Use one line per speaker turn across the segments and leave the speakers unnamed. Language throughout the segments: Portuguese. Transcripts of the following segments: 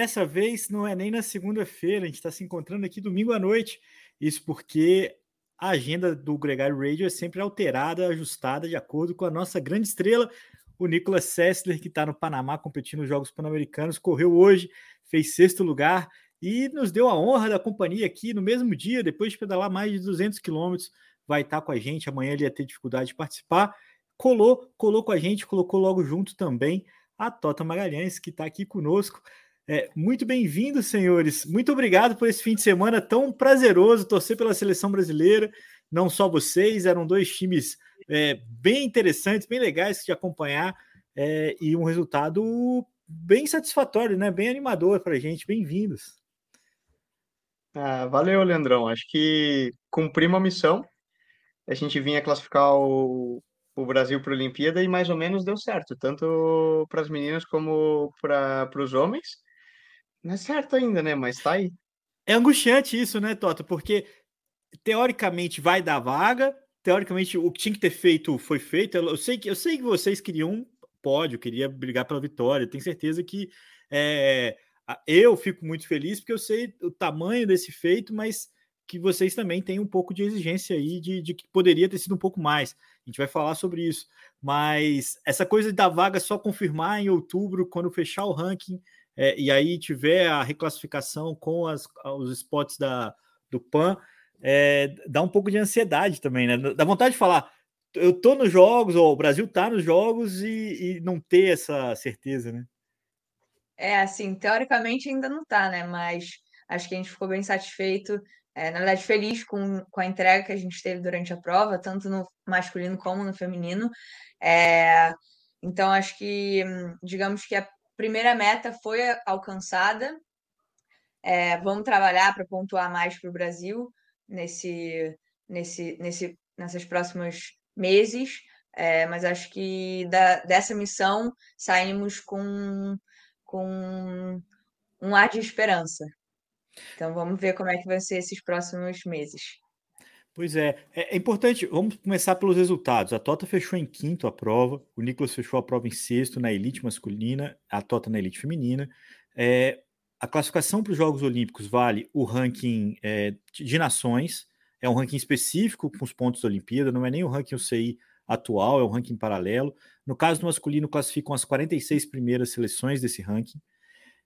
dessa vez não é nem na segunda-feira, a gente está se encontrando aqui domingo à noite. Isso porque a agenda do Gregário Radio é sempre alterada, ajustada de acordo com a nossa grande estrela, o Nicolas Sessler, que está no Panamá competindo nos Jogos Pan-Americanos, correu hoje, fez sexto lugar e nos deu a honra da companhia aqui no mesmo dia, depois de pedalar mais de 200 quilômetros. Vai estar tá com a gente, amanhã ele ia ter dificuldade de participar. Colou, colou com a gente, colocou logo junto também a Tota Magalhães, que está aqui conosco. É, muito bem-vindos, senhores. Muito obrigado por esse fim de semana tão prazeroso, torcer pela seleção brasileira. Não só vocês, eram dois times é, bem interessantes, bem legais de acompanhar é, e um resultado bem satisfatório, né? Bem animador para a gente. Bem-vindos.
Ah, valeu, Leandrão. Acho que cumprimos a missão. A gente vinha classificar o, o Brasil para a Olimpíada e mais ou menos deu certo, tanto para as meninas como para os homens. Não é certo ainda, né? Mas tá aí.
É angustiante isso, né, Tota? Porque teoricamente vai dar vaga, teoricamente o que tinha que ter feito foi feito. Eu sei que eu sei que vocês queriam pódio, queria brigar pela vitória. Tenho certeza que é, eu fico muito feliz porque eu sei o tamanho desse feito, mas que vocês também têm um pouco de exigência aí de, de que poderia ter sido um pouco mais. A gente vai falar sobre isso. Mas essa coisa da vaga só confirmar em outubro, quando fechar o ranking, é, e aí tiver a reclassificação com as, os spots da, do PAN, é, dá um pouco de ansiedade também, né? Dá vontade de falar, eu tô nos jogos, ou o Brasil tá nos jogos e, e não ter essa certeza, né?
É, assim, teoricamente ainda não tá, né? Mas acho que a gente ficou bem satisfeito é, na verdade, feliz com, com a entrega que a gente teve durante a prova, tanto no masculino como no feminino. É, então, acho que, digamos que a primeira meta foi alcançada. É, vamos trabalhar para pontuar mais para o Brasil nesse, nesse, nesse, nessas próximos meses, é, mas acho que da, dessa missão saímos com, com um ar de esperança. Então vamos ver como é que vai ser esses próximos meses.
Pois é, é, é importante. Vamos começar pelos resultados. A Tota fechou em quinto a prova, o Nicolas fechou a prova em sexto na elite masculina, a Tota na elite feminina. É, a classificação para os Jogos Olímpicos vale o ranking é, de nações, é um ranking específico com os pontos da Olimpíada, não é nem o ranking UCI atual, é um ranking paralelo. No caso do masculino, classificam as 46 primeiras seleções desse ranking.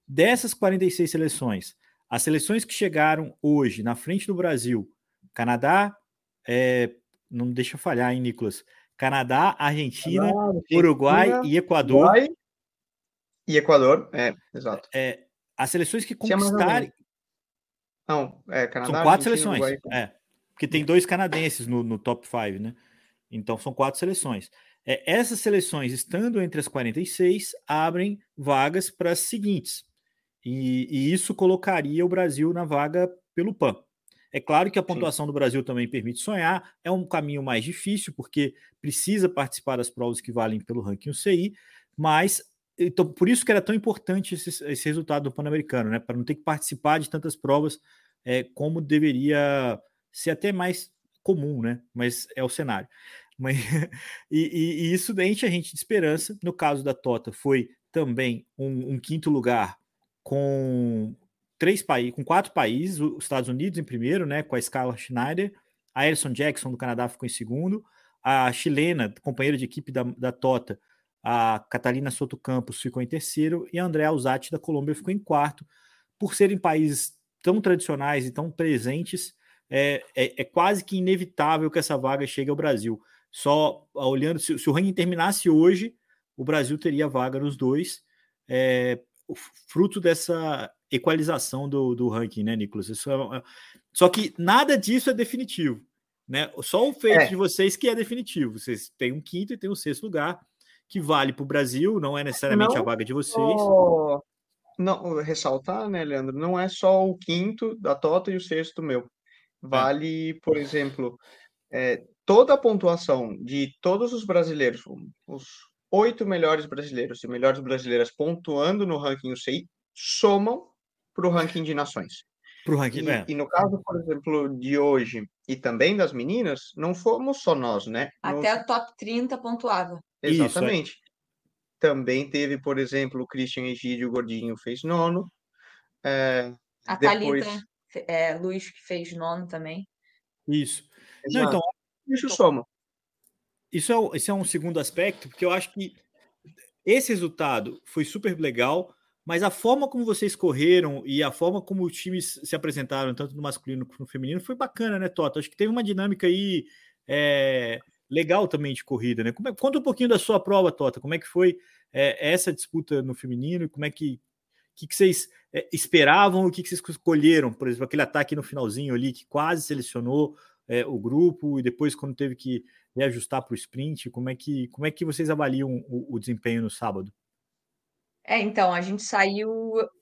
Dessas 46 seleções, as seleções que chegaram hoje na frente do Brasil, Canadá, é, não deixa falhar, hein, Nicolas? Canadá, Argentina, Canadá, Uruguai e Equador. Uruguai
e Equador, é, exato.
É, as seleções que conquistarem.
Não, é, Canadá.
São quatro seleções. Uruguai, é, porque tem dois canadenses no, no top 5, né? Então são quatro seleções. É, essas seleções, estando entre as 46, abrem vagas para as seguintes: e, e, isso colocaria o Brasil na vaga pelo PAN. É claro que a pontuação Sim. do Brasil também permite sonhar, é um caminho mais difícil, porque precisa participar das provas que valem pelo ranking UCI, mas então, por isso que era tão importante esse, esse resultado do Pan-Americano, né? Para não ter que participar de tantas provas é, como deveria ser até mais comum, né? Mas é o cenário. Mas, e, e, e, isso enche a gente de esperança. No caso da Tota, foi também um, um quinto lugar com três países, com quatro países, os Estados Unidos em primeiro, né, com a Scarlett Schneider, a Alison Jackson do Canadá ficou em segundo, a chilena, companheira de equipe da, da Tota, a Catalina Soto Campos ficou em terceiro e a Andrea Alzati da Colômbia ficou em quarto. Por serem países tão tradicionais e tão presentes, é, é, é quase que inevitável que essa vaga chegue ao Brasil. Só olhando, se, se o ranking terminasse hoje, o Brasil teria vaga nos dois. É, fruto dessa equalização do, do ranking, né, Nicolas? Isso é, é, só que nada disso é definitivo, né? Só o feito é. de vocês que é definitivo. Vocês têm um quinto e tem um sexto lugar que vale para o Brasil, não é necessariamente não, a vaga de vocês.
Não, ressaltar, né, Leandro? Não é só o quinto da Tota e o sexto meu. É. Vale, por exemplo, é, toda a pontuação de todos os brasileiros, os oito melhores brasileiros e melhores brasileiras pontuando no ranking UCI somam para o ranking de nações.
Pro ranking,
e, é. e no caso, por exemplo, de hoje e também das meninas, não fomos só nós, né?
Até o top 30 pontuava.
Exatamente. Isso, é. Também teve, por exemplo, o Christian Egídio Gordinho fez nono. É,
A
depois...
Thalita, é, Luiz, que fez nono também.
Isso. Não, então,
Isso soma.
isso é, isso é um segundo aspecto, porque eu acho que esse resultado foi super legal, mas a forma como vocês correram e a forma como os times se apresentaram, tanto no masculino quanto no feminino, foi bacana, né, Tota? Acho que teve uma dinâmica aí é, legal também de corrida, né? É, conta um pouquinho da sua prova, Tota. Como é que foi é, essa disputa no feminino? Como é que, que, que vocês é, esperavam? O que, que vocês escolheram? Por exemplo, aquele ataque no finalzinho ali que quase selecionou é, o grupo e depois quando teve que reajustar para o sprint, como é que como é que vocês avaliam o, o desempenho no sábado?
É, então, a gente saiu,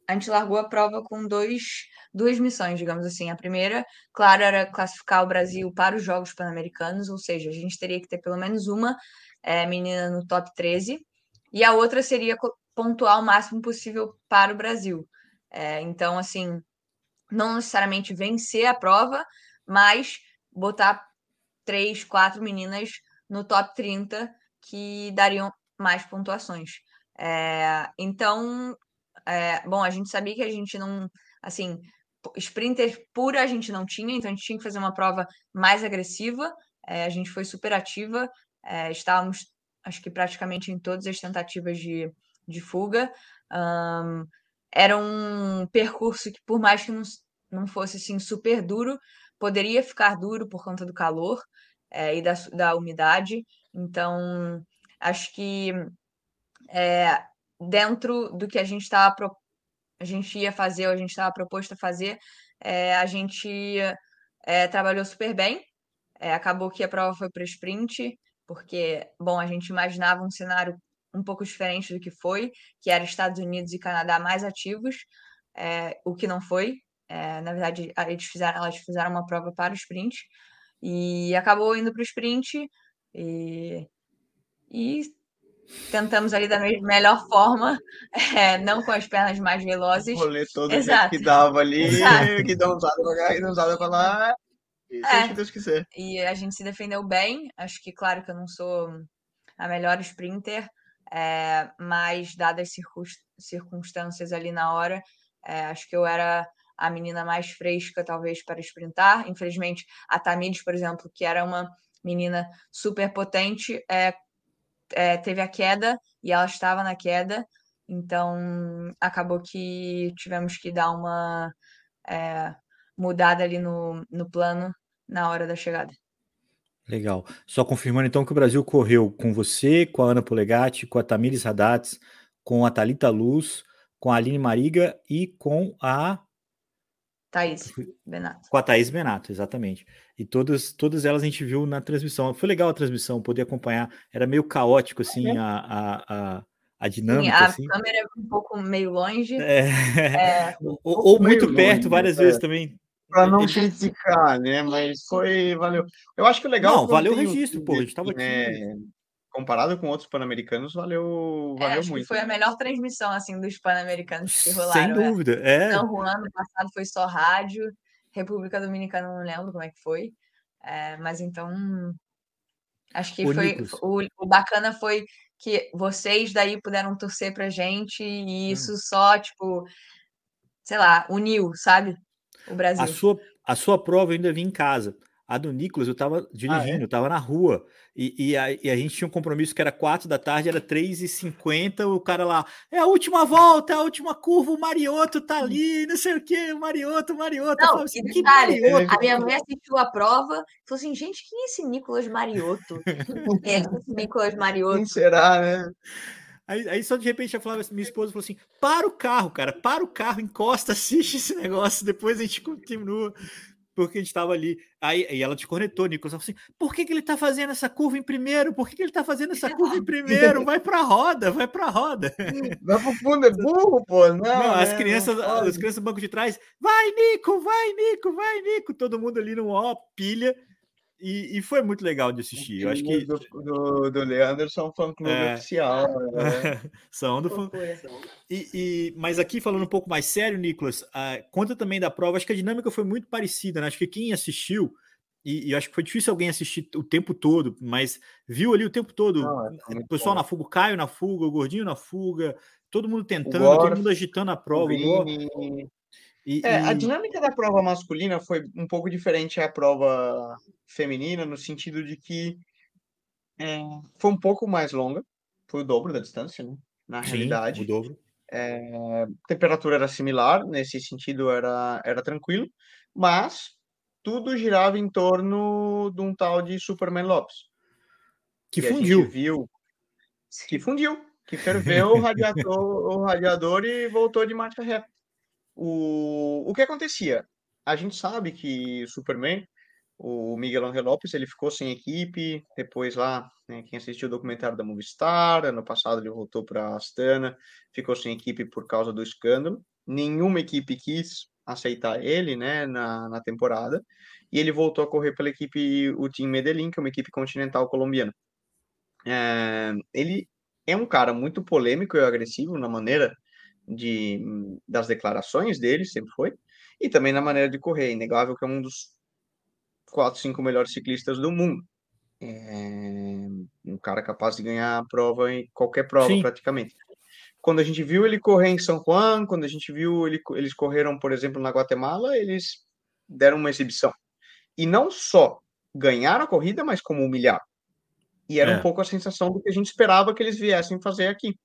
a gente largou a prova com dois, duas missões, digamos assim. A primeira, claro, era classificar o Brasil para os Jogos Pan-Americanos, ou seja, a gente teria que ter pelo menos uma é, menina no top 13, e a outra seria pontuar o máximo possível para o Brasil. É, então, assim, não necessariamente vencer a prova, mas botar três, quatro meninas no top 30 que dariam mais pontuações. É, então, é, bom, a gente sabia que a gente não, assim, sprinter pura a gente não tinha, então a gente tinha que fazer uma prova mais agressiva. É, a gente foi super ativa, é, estávamos, acho que praticamente em todas as tentativas de, de fuga. Um, era um percurso que, por mais que não, não fosse assim super duro, poderia ficar duro por conta do calor é, e da, da umidade. Então, acho que é, dentro do que a gente estava a gente ia fazer, ou a gente estava proposto a fazer, é, a gente é, trabalhou super bem. É, acabou que a prova foi para sprint, porque, bom, a gente imaginava um cenário um pouco diferente do que foi, que era Estados Unidos e Canadá mais ativos, é, o que não foi. É, na verdade, eles fizeram, elas fizeram uma prova para o sprint e acabou indo para o sprint e, e tentamos ali da melhor forma, é, não com as pernas mais velozes.
O rolê todo Exato. que dava ali, Exato. que dá usada pra cá, que dá usada pra lá. E é, que Deus quiser.
E a gente se defendeu bem. Acho que, claro, que eu não sou a melhor sprinter, é, mas dadas as circunstâncias ali na hora, é, acho que eu era a menina mais fresca, talvez, para sprintar. Infelizmente, a Tamires, por exemplo, que era uma menina super potente, é, é, teve a queda e ela estava na queda, então acabou que tivemos que dar uma é, mudada ali no, no plano na hora da chegada.
Legal. Só confirmando então que o Brasil correu com você, com a Ana Polegatti, com a Tamires Haddad, com a Talita Luz, com a Aline Mariga e com a
Thaís Benato.
Com a Thaís Benato, exatamente. E todas, todas elas a gente viu na transmissão. Foi legal a transmissão, poder acompanhar. Era meio caótico, assim, é. a, a, a, a dinâmica. Sim, a assim.
câmera é um pouco meio longe.
É. É. ou, ou muito perto, longe, várias vezes também.
Para não criticar, né? Mas foi, valeu. Eu acho que o legal.
Não, valeu o registro, pô. A gente tava aqui.
É, comparado com outros pan-americanos, valeu, valeu é, muito.
foi a melhor transmissão assim dos pan-americanos que rolaram.
Sem né? dúvida, é.
Não, Juan, no passado foi só rádio, República Dominicana não lembro como é que foi, é, mas então acho que foi o, o, bacana foi que vocês daí puderam torcer pra gente e hum. isso hum. só tipo, sei lá, uniu, sabe? O Brasil.
A sua a sua prova eu ainda vi em casa. A do Nicolas, eu tava dirigindo, ah, é? eu tava na rua. E, e, a, e, a, gente tinha um compromisso que era 4 da tarde, era 3h50, o cara lá, é a última volta, é a última curva, o Marioto tá ali, não sei o que, o Marioto, o Marioto.
Não, assim, que Marioto? A minha mãe assistiu a prova, falou assim, gente, quem é esse Nicolas Marioto? é, esse Nicolas Marioto. Quem
será, né?
Aí, aí, só de repente a Flávia, minha esposa, falou assim: para o carro, cara, para o carro, encosta, assiste esse negócio, depois a gente continua porque a gente estava ali. Aí, aí ela te cornetou, Nicolas, assim: por que, que ele está fazendo essa curva em primeiro? Por que, que ele está fazendo essa curva em primeiro? Vai para a roda, vai para a roda.
Vai pro fundo, é burro, pô. Não, não
as né? crianças, não as crianças do banco de trás, vai, Nico, vai, Nico, vai, Nico. Todo mundo ali no ó, pilha. E, e, foi muito legal de assistir. Eu acho que.
Do, do, do Leandro são fã clube é... oficial. Né?
são do fã. E, e, mas aqui, falando um pouco mais sério, Nicolas, uh, conta também da prova. Acho que a dinâmica foi muito parecida, né? Acho que quem assistiu, e, e acho que foi difícil alguém assistir o tempo todo, mas viu ali o tempo todo. Não, é o pessoal bom. na fuga, o Caio na fuga, o Gordinho na fuga, todo mundo tentando, todo mundo agitando a prova.
E, é, e... A dinâmica da prova masculina foi um pouco diferente à prova feminina, no sentido de que é, foi um pouco mais longa, foi o dobro da distância, né? Na Sim, realidade.
O dobro.
É, a temperatura era similar, nesse sentido era, era tranquilo, mas tudo girava em torno de um tal de Superman Lopes.
Que, que fundiu.
viu que fundiu, que ferveu o radiador, o radiador e voltou de marcha ré. O, o que acontecia? A gente sabe que Superman, o Miguel Angel Lopes, ele ficou sem equipe, depois lá, né, quem assistiu o documentário da Movistar, ano passado ele voltou para Astana, ficou sem equipe por causa do escândalo. Nenhuma equipe quis aceitar ele, né, na, na temporada, e ele voltou a correr pela equipe, o Team Medellín, que é uma equipe continental colombiana. É, ele é um cara muito polêmico e agressivo na maneira de, das declarações dele, sempre foi, e também na maneira de correr. É inegável que é um dos quatro, cinco melhores ciclistas do mundo. É um cara capaz de ganhar a prova em qualquer prova, Sim. praticamente. Quando a gente viu ele correr em São Juan, quando a gente viu ele, eles correram, por exemplo, na Guatemala, eles deram uma exibição. E não só ganharam a corrida, mas como humilharam. E era é. um pouco a sensação do que a gente esperava que eles viessem fazer aqui.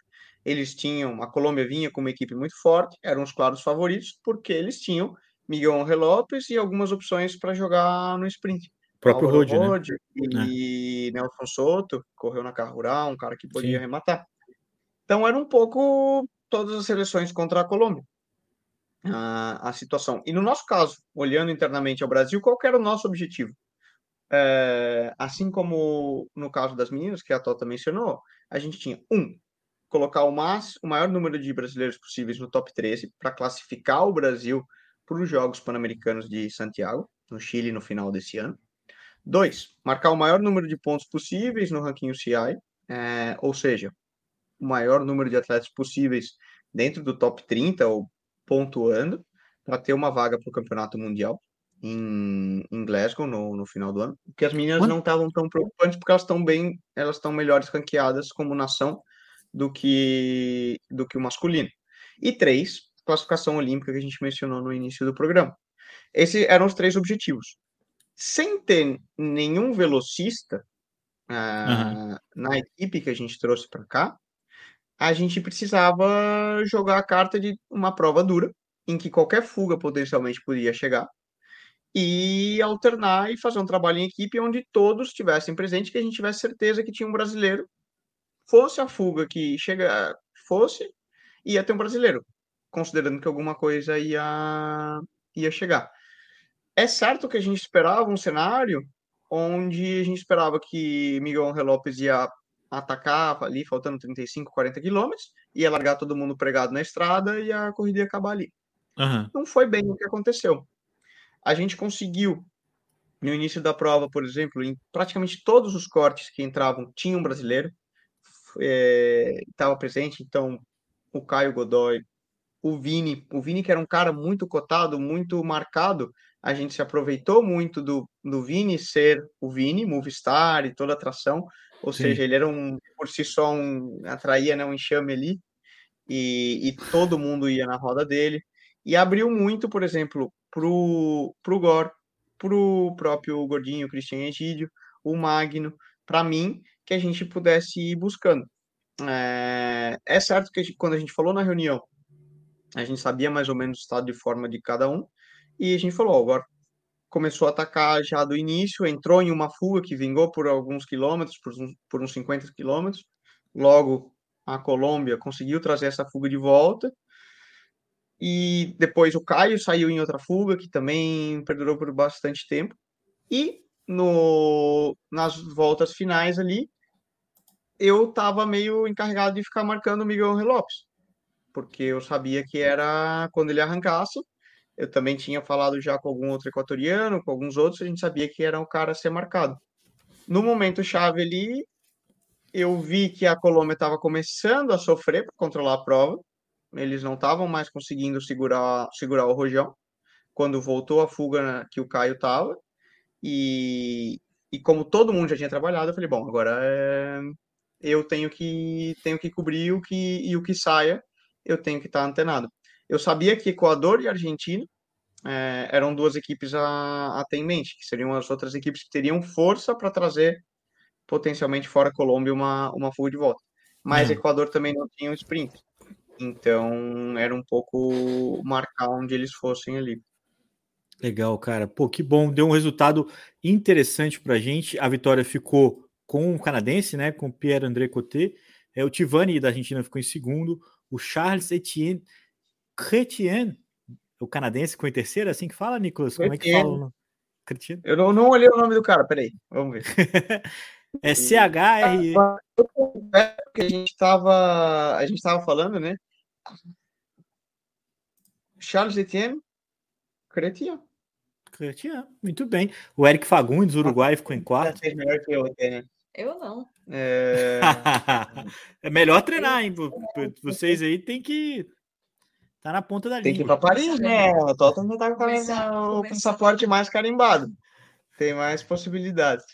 Eles tinham, a Colômbia vinha com uma equipe muito forte, eram os claros favoritos, porque eles tinham Miguel Angel Lopes e algumas opções para jogar no sprint.
O próprio Rod, né?
E é. Nelson Soto, correu na carro rural, um cara que podia Sim. arrematar. Então era um pouco todas as seleções contra a Colômbia. A, a situação. E no nosso caso, olhando internamente ao Brasil, qual era o nosso objetivo? É, assim como no caso das meninas, que a Tota mencionou, a gente tinha um, colocar o, mais, o maior número de brasileiros possíveis no top 13 para classificar o Brasil para os Jogos Pan-Americanos de Santiago, no Chile, no final desse ano. Dois, marcar o maior número de pontos possíveis no ranking UCI, é, ou seja, o maior número de atletas possíveis dentro do top 30 ou pontuando para ter uma vaga para o Campeonato Mundial em, em Glasgow no, no final do ano, que as meninas não estavam tão preocupantes porque elas estão bem, elas estão melhores ranqueadas como nação do que do que o masculino. E três, classificação olímpica que a gente mencionou no início do programa. Esses eram os três objetivos. Sem ter nenhum velocista uh, uhum. na equipe que a gente trouxe para cá, a gente precisava jogar a carta de uma prova dura, em que qualquer fuga potencialmente podia chegar, e alternar e fazer um trabalho em equipe onde todos estivessem presentes, que a gente tivesse certeza que tinha um brasileiro, fosse a fuga que chega, fosse, ia ter um brasileiro, considerando que alguma coisa ia, ia chegar. É certo que a gente esperava um cenário onde a gente esperava que Miguel Angel Lopes ia atacar ali, faltando 35, 40 quilômetros, ia largar todo mundo pregado na estrada e a corrida ia acabar ali. Uhum. Não foi bem o que aconteceu a gente conseguiu, no início da prova, por exemplo, em praticamente todos os cortes que entravam, tinha um brasileiro, estava é, presente, então o Caio Godoy, o Vini, o Vini que era um cara muito cotado, muito marcado, a gente se aproveitou muito do, do Vini ser o Vini, Movistar e toda a atração, ou Sim. seja, ele era um, por si só, um, atraía né, um enxame ali, e, e todo mundo ia na roda dele, e abriu muito, por exemplo, pro, pro Gor, pro próprio Gordinho, Cristian Egídio, o Magno, para mim, que a gente pudesse ir buscando. É, é certo que a gente, quando a gente falou na reunião, a gente sabia mais ou menos o estado de forma de cada um, e a gente falou, agora começou a atacar já do início, entrou em uma fuga que vingou por alguns quilômetros, por uns, por uns 50 quilômetros, logo a Colômbia conseguiu trazer essa fuga de volta, e depois o Caio saiu em outra fuga, que também perdurou por bastante tempo. E no, nas voltas finais ali, eu estava meio encarregado de ficar marcando o Miguel Lopes, porque eu sabia que era quando ele arrancasse. Eu também tinha falado já com algum outro equatoriano, com alguns outros, a gente sabia que era o cara a ser marcado. No momento chave ali, eu vi que a Colômbia estava começando a sofrer para controlar a prova eles não estavam mais conseguindo segurar, segurar o Rojão quando voltou a fuga que o Caio estava. E, e como todo mundo já tinha trabalhado, eu falei, bom, agora é, eu tenho que tenho que cobrir o que e o que saia, eu tenho que estar antenado. Eu sabia que Equador e Argentina é, eram duas equipes a, a ter em mente, que seriam as outras equipes que teriam força para trazer potencialmente fora Colômbia uma, uma fuga de volta. Mas é. Equador também não tinha um sprint. Então era um pouco marcar onde eles fossem ali.
Legal, cara. Pô, que bom. Deu um resultado interessante para a gente. A vitória ficou com o canadense, né? Com Pierre-André Coté. É, o Tivani da Argentina ficou em segundo. O Charles Etienne Chrétien, o canadense, ficou em terceiro. Assim que fala, Nicolas? Como é que fala?
Chrétien? Eu não, não olhei o nome do cara. Peraí, vamos ver.
é C-H-R-E.
É, porque a gente estava a gente estava falando, né? Charles Etienne. Cretinha,
muito bem. O Eric Fagundes, Uruguai, ficou em quarto.
melhor que eu, né? Eu não.
É... é melhor treinar, hein? Vocês aí tem que tá na ponta da linha.
Tem que ir para Paris, né? O Tottenham tá com o passaporte mais carimbado. Tem mais possibilidades.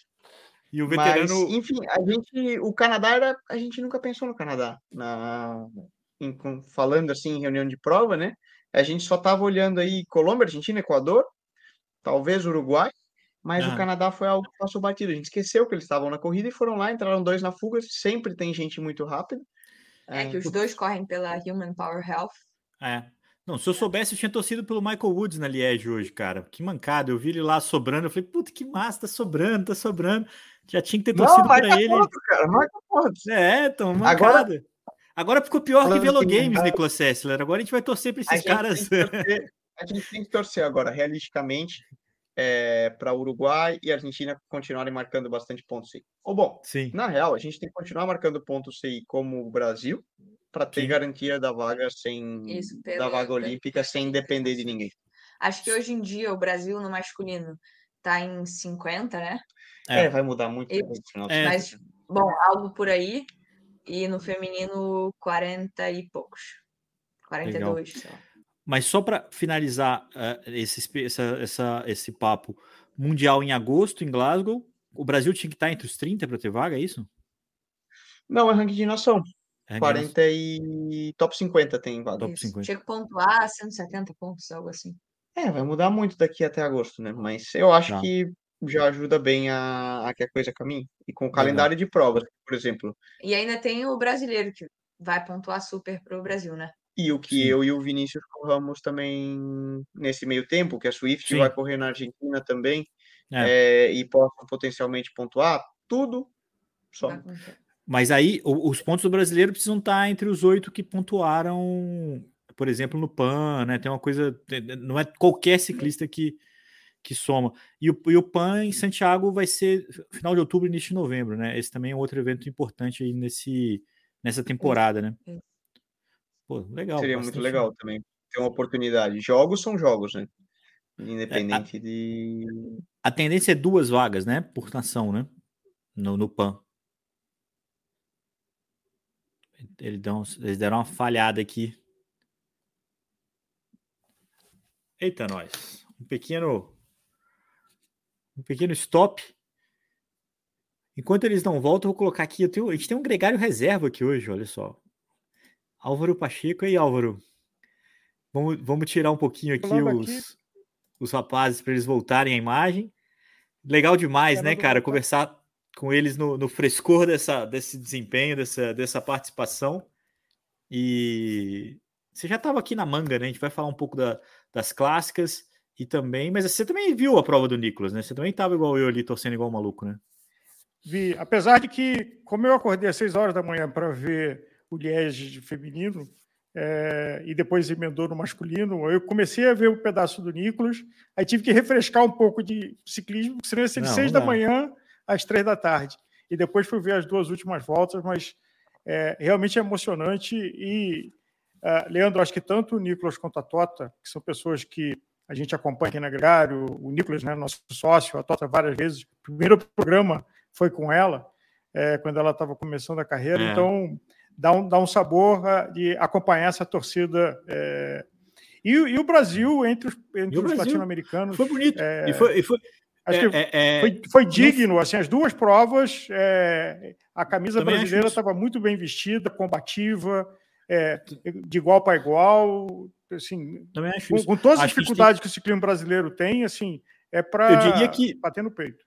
E o veterano.
Mas, enfim, a gente, o Canadá era, a gente nunca pensou no Canadá na, em, falando assim em reunião de prova, né? A gente só estava olhando aí Colômbia, Argentina, Equador, talvez Uruguai, mas o Canadá foi algo que passou batido. A gente esqueceu que eles estavam na corrida e foram lá, entraram dois na fuga. Sempre tem gente muito rápida.
É, é que os dois correm pela Human Power Health.
É. Não, se eu soubesse, eu tinha torcido pelo Michael Woods na Liege hoje, cara. Que mancada. Eu vi ele lá sobrando. Eu falei, puta, que massa, tá sobrando, tá sobrando. Já tinha que ter torcido para ele. Ponto, cara, ponto. É, então, mancada. Agora, Agora ficou pior que Velo Games, Nicolas Sessler. Agora a gente vai torcer para esses a caras.
Torcer, a gente tem que torcer agora, realisticamente, é, para Uruguai e Argentina continuarem marcando bastante pontos aí. Ou bom, Sim. na real, a gente tem que continuar marcando pontos aí como o Brasil, para ter Sim. garantia da vaga sem Isso, da vaga olímpica sem depender de ninguém.
Acho que hoje em dia o Brasil no masculino está em 50, né?
É, é vai mudar muito. E,
é. Mas, bom, algo por aí e no feminino 40 e poucos. 42 só.
Mas só para finalizar uh, esse, essa, essa, esse papo, Mundial em agosto em Glasgow, o Brasil tinha que estar entre os 30 para ter vaga, é isso?
Não, é ranking de nação. É 40 e top 50 tem vaga.
Top 50. Tinha que pontuar 170 pontos, algo assim.
É, vai mudar muito daqui até agosto, né? Mas eu acho tá. que já ajuda bem a, a que a coisa caminhe. E com o calendário de provas, por exemplo.
E ainda tem o brasileiro, que vai pontuar super para o Brasil, né?
E o que Sim. eu e o Vinícius corramos também nesse meio tempo, que a Swift Sim. vai correr na Argentina também, é. É, e possam potencialmente pontuar, tudo só.
Mas aí os pontos do brasileiro precisam estar entre os oito que pontuaram, por exemplo, no PAN, né? Tem uma coisa. Não é qualquer ciclista que, que soma. E o, e o PAN em Santiago vai ser final de outubro, início de novembro, né? Esse também é outro evento importante aí nesse, nessa temporada, né?
Pô, legal. Seria muito legal também ter uma oportunidade. Jogos são jogos, né? Independente é, a, de.
A tendência é duas vagas, né? Por nação, né? No, no PAN. Eles, dão, eles deram uma falhada aqui. Eita, nós. Um pequeno um pequeno stop. Enquanto eles não voltam, eu vou colocar aqui. Eu tenho, a gente tem um gregário reserva aqui hoje, olha só. Álvaro Pacheco. E aí, Álvaro? Vamos, vamos tirar um pouquinho aqui os, aqui. os rapazes para eles voltarem à imagem. Legal demais, né, cara? Conversar com eles no, no, frescor dessa, desse desempenho, dessa, dessa participação. E você já estava aqui na manga, né? A gente vai falar um pouco da, das clássicas. E também, mas você também viu a prova do Nicolas, né? Você também estava igual eu ali, torcendo igual um maluco, né?
Vi, apesar de que, como eu acordei às 6 horas da manhã para ver o Liege feminino é, e depois emendou no masculino, eu comecei a ver o um pedaço do Nicolas, aí tive que refrescar um pouco de ciclismo, porque senão ia ser de 6 da manhã às 3 da tarde. E depois fui ver as duas últimas voltas, mas é, realmente é emocionante. E, uh, Leandro, acho que tanto o Nicolas quanto a Tota, que são pessoas que a gente acompanha aqui na Agrário, o Nicolas, né, nosso sócio, a Tota várias vezes. O primeiro programa foi com ela, é, quando ela estava começando a carreira. É. Então, dá um, dá um sabor ah, de acompanhar essa torcida. É... E, e, o Brasil, entre os, entre os latino-americanos.
Foi bonito. É... E foi, e foi...
Acho que é, é, é, foi, foi, digno, assim, as duas provas, a camisa Também brasileira estava muito bem vestida, combativa, é, de igual para igual, assim, com, com, todas as acho dificuldades que, tem... que, o ciclismo brasileiro tem, assim, é para que... bater no peito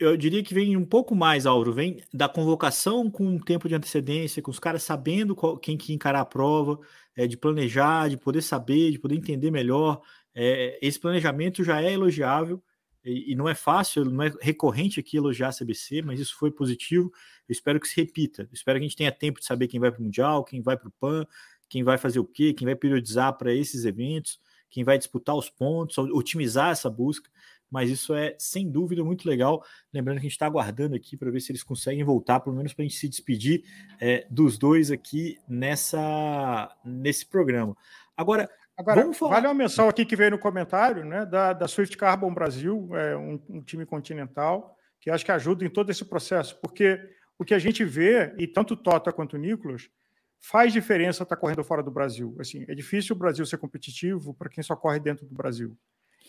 eu diria que vem um pouco mais, Auro, vem da convocação com um tempo de antecedência, com os caras sabendo qual, quem que encarar a prova, é, de planejar, de poder saber, de poder entender melhor. É, esse planejamento já é elogiável e, e, não é fácil, não é recorrente aqui elogiar a CBC, mas isso foi positivo. Eu espero que se repita. Espero que a gente tenha tempo de saber quem vai para o Mundial, quem vai para o PAN, quem vai fazer o quê, quem vai periodizar para esses eventos, quem vai disputar os pontos, otimizar essa busca mas isso é sem dúvida muito legal. Lembrando que a gente está aguardando aqui para ver se eles conseguem voltar, pelo menos para a gente se despedir é, dos dois aqui nessa nesse programa. Agora,
Agora vamos falar... vale uma menção aqui que veio no comentário, né, da, da Swift Carbon Brasil, é um, um time continental que acho que ajuda em todo esse processo, porque o que a gente vê, e tanto o Tota quanto o Nicolas, faz diferença estar tá correndo fora do Brasil. Assim, é difícil o Brasil ser competitivo para quem só corre dentro do Brasil.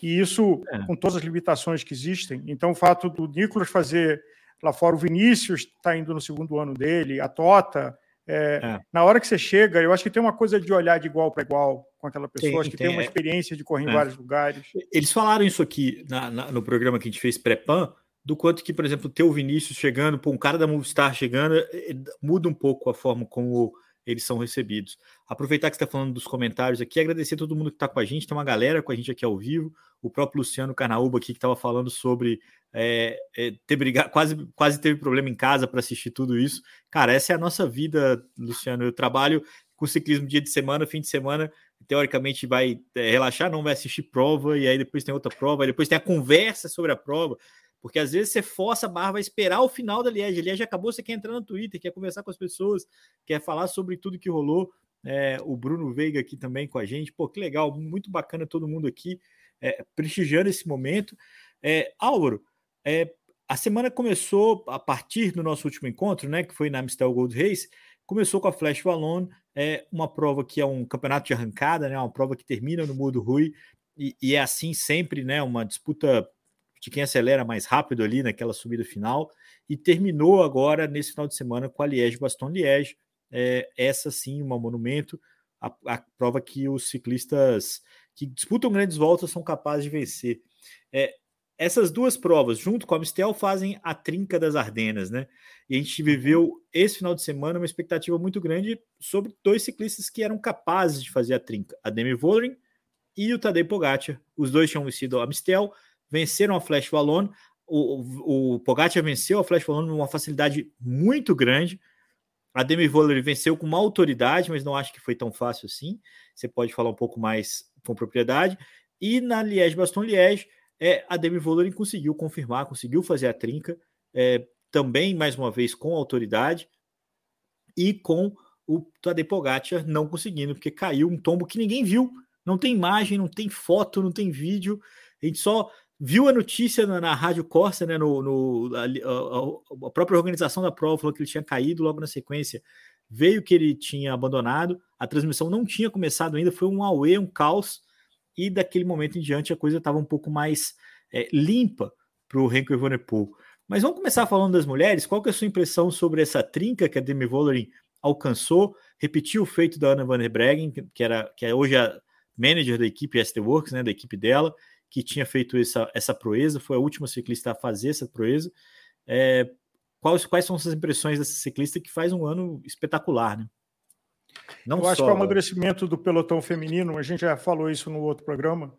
E isso é. com todas as limitações que existem. Então, o fato do Nicolas fazer lá fora, o Vinícius está indo no segundo ano dele, a Tota. É, é. Na hora que você chega, eu acho que tem uma coisa de olhar de igual para igual com aquela pessoa, tem, acho que tem, tem uma é. experiência de correr em é. vários lugares.
Eles falaram isso aqui na, na, no programa que a gente fez pré-PAN, do quanto que, por exemplo, ter o Vinícius chegando, pô, um cara da Movistar chegando, é, muda um pouco a forma como eles são recebidos. Aproveitar que você está falando dos comentários aqui, agradecer a todo mundo que está com a gente, tem uma galera com a gente aqui ao vivo, o próprio Luciano Carnaúba aqui que estava falando sobre é, é, ter brigado, quase, quase teve problema em casa para assistir tudo isso. Cara, essa é a nossa vida, Luciano. Eu trabalho com ciclismo dia de semana, fim de semana, teoricamente vai é, relaxar, não vai assistir prova, e aí depois tem outra prova, depois tem a conversa sobre a prova. Porque às vezes você força a barra, vai esperar o final da Liege. A Liege acabou, você quer entrar no Twitter, quer conversar com as pessoas, quer falar sobre tudo que rolou. É, o Bruno Veiga aqui também com a gente. Pô, que legal, muito bacana todo mundo aqui é, prestigiando esse momento. É, Álvaro, é, a semana começou a partir do nosso último encontro, né, que foi na Amstel Gold Race, começou com a Flash Wallon, é uma prova que é um campeonato de arrancada, né, uma prova que termina no Mudo Rui, e, e, é assim sempre, né, uma disputa de quem acelera mais rápido ali naquela subida final, e terminou agora nesse final de semana com a Liège Baston Liège, é, essa sim, uma monumento, a, a, prova que os ciclistas que disputam grandes voltas são capazes de vencer. É, essas duas provas, junto com a Mistel, fazem a trinca das Ardenas, né? E a gente viveu esse final de semana uma expectativa muito grande sobre dois ciclistas que eram capazes de fazer a trinca, a Demi Vollering e o Tadej Pogacar. Os dois tinham vencido a Mistel, venceram a Flash Wallon. O, o, o Pogacar venceu a Flash Wallon numa facilidade muito grande. A Demi Voller venceu com uma autoridade, mas não acho que foi tão fácil assim. Você pode falar um pouco mais com propriedade. E na Liège Baston Liège, é, a Demi Voller conseguiu confirmar, conseguiu fazer a trinca, é, também mais uma vez com autoridade e com o Tadej Pogacar não conseguindo, porque caiu um tombo que ninguém viu, não tem imagem, não tem foto, não tem vídeo. A gente só viu a notícia na, na Rádio Corsa, né, no, no a, a, a, própria organização da prova falou que ele tinha caído logo na sequência, veio que ele tinha abandonado, a transmissão não tinha começado ainda, foi um auê, um caos, e daquele momento em diante a coisa estava um pouco mais é, limpa para o Renko Evenepoel. Mas vamos começar falando das mulheres, qual que é a sua impressão sobre essa trinca que a Demi Vollering alcançou, repetiu o feito da Ana Van der Breggen, que, era, que é hoje a manager da equipe ST Works, né, da equipe dela, que tinha feito essa, essa proeza, foi a última ciclista a fazer essa proeza. É, quais, quais são suas impressões dessa ciclista que faz um ano espetacular, né?
Não Eu só... acho que o amadurecimento do pelotão feminino, a gente já falou isso no outro programa,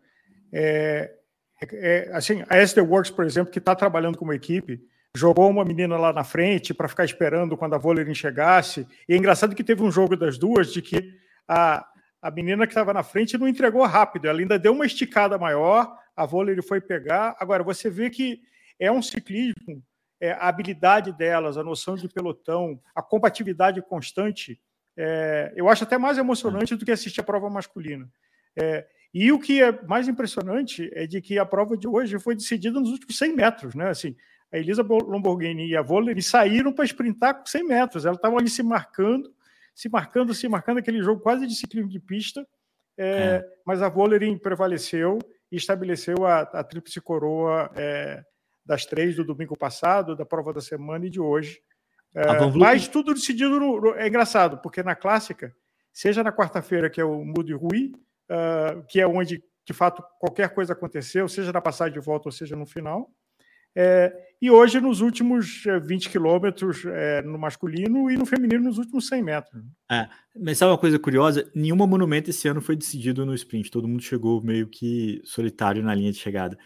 é, é, é assim, a Esther Works, por exemplo, que está trabalhando como equipe, jogou uma menina lá na frente para ficar esperando quando a Volerin chegasse. E é engraçado que teve um jogo das duas de que a, a menina que estava na frente não entregou rápido, ela ainda deu uma esticada maior, a vôlei ele foi pegar. Agora, você vê que é um ciclismo, é, a habilidade delas, a noção de pelotão, a compatibilidade constante, é, eu acho até mais emocionante do que assistir a prova masculina. É, e o que é mais impressionante é de que a prova de hoje foi decidida nos últimos 100 metros, né? Assim, a Elisa Lamborghini e a Voller saíram para sprintar com 100 metros, elas estavam ali se marcando, se marcando, se marcando, aquele jogo quase de ciclismo de pista, é, é. mas a Vollering prevaleceu e estabeleceu a, a tríplice coroa é, das três do domingo passado, da prova da semana e de hoje. É, mas tudo decidido no, no, é engraçado, porque na clássica seja na quarta-feira, que é o Mudo e Rui, uh, que é onde, de fato, qualquer coisa aconteceu, seja na passagem de volta ou seja no final. É, e hoje, nos últimos 20 é, quilômetros é, no masculino e no feminino nos últimos 100 metros.
É, mas sabe uma coisa curiosa? Nenhuma monumento esse ano foi decidido no sprint, todo mundo chegou meio que solitário na linha de chegada.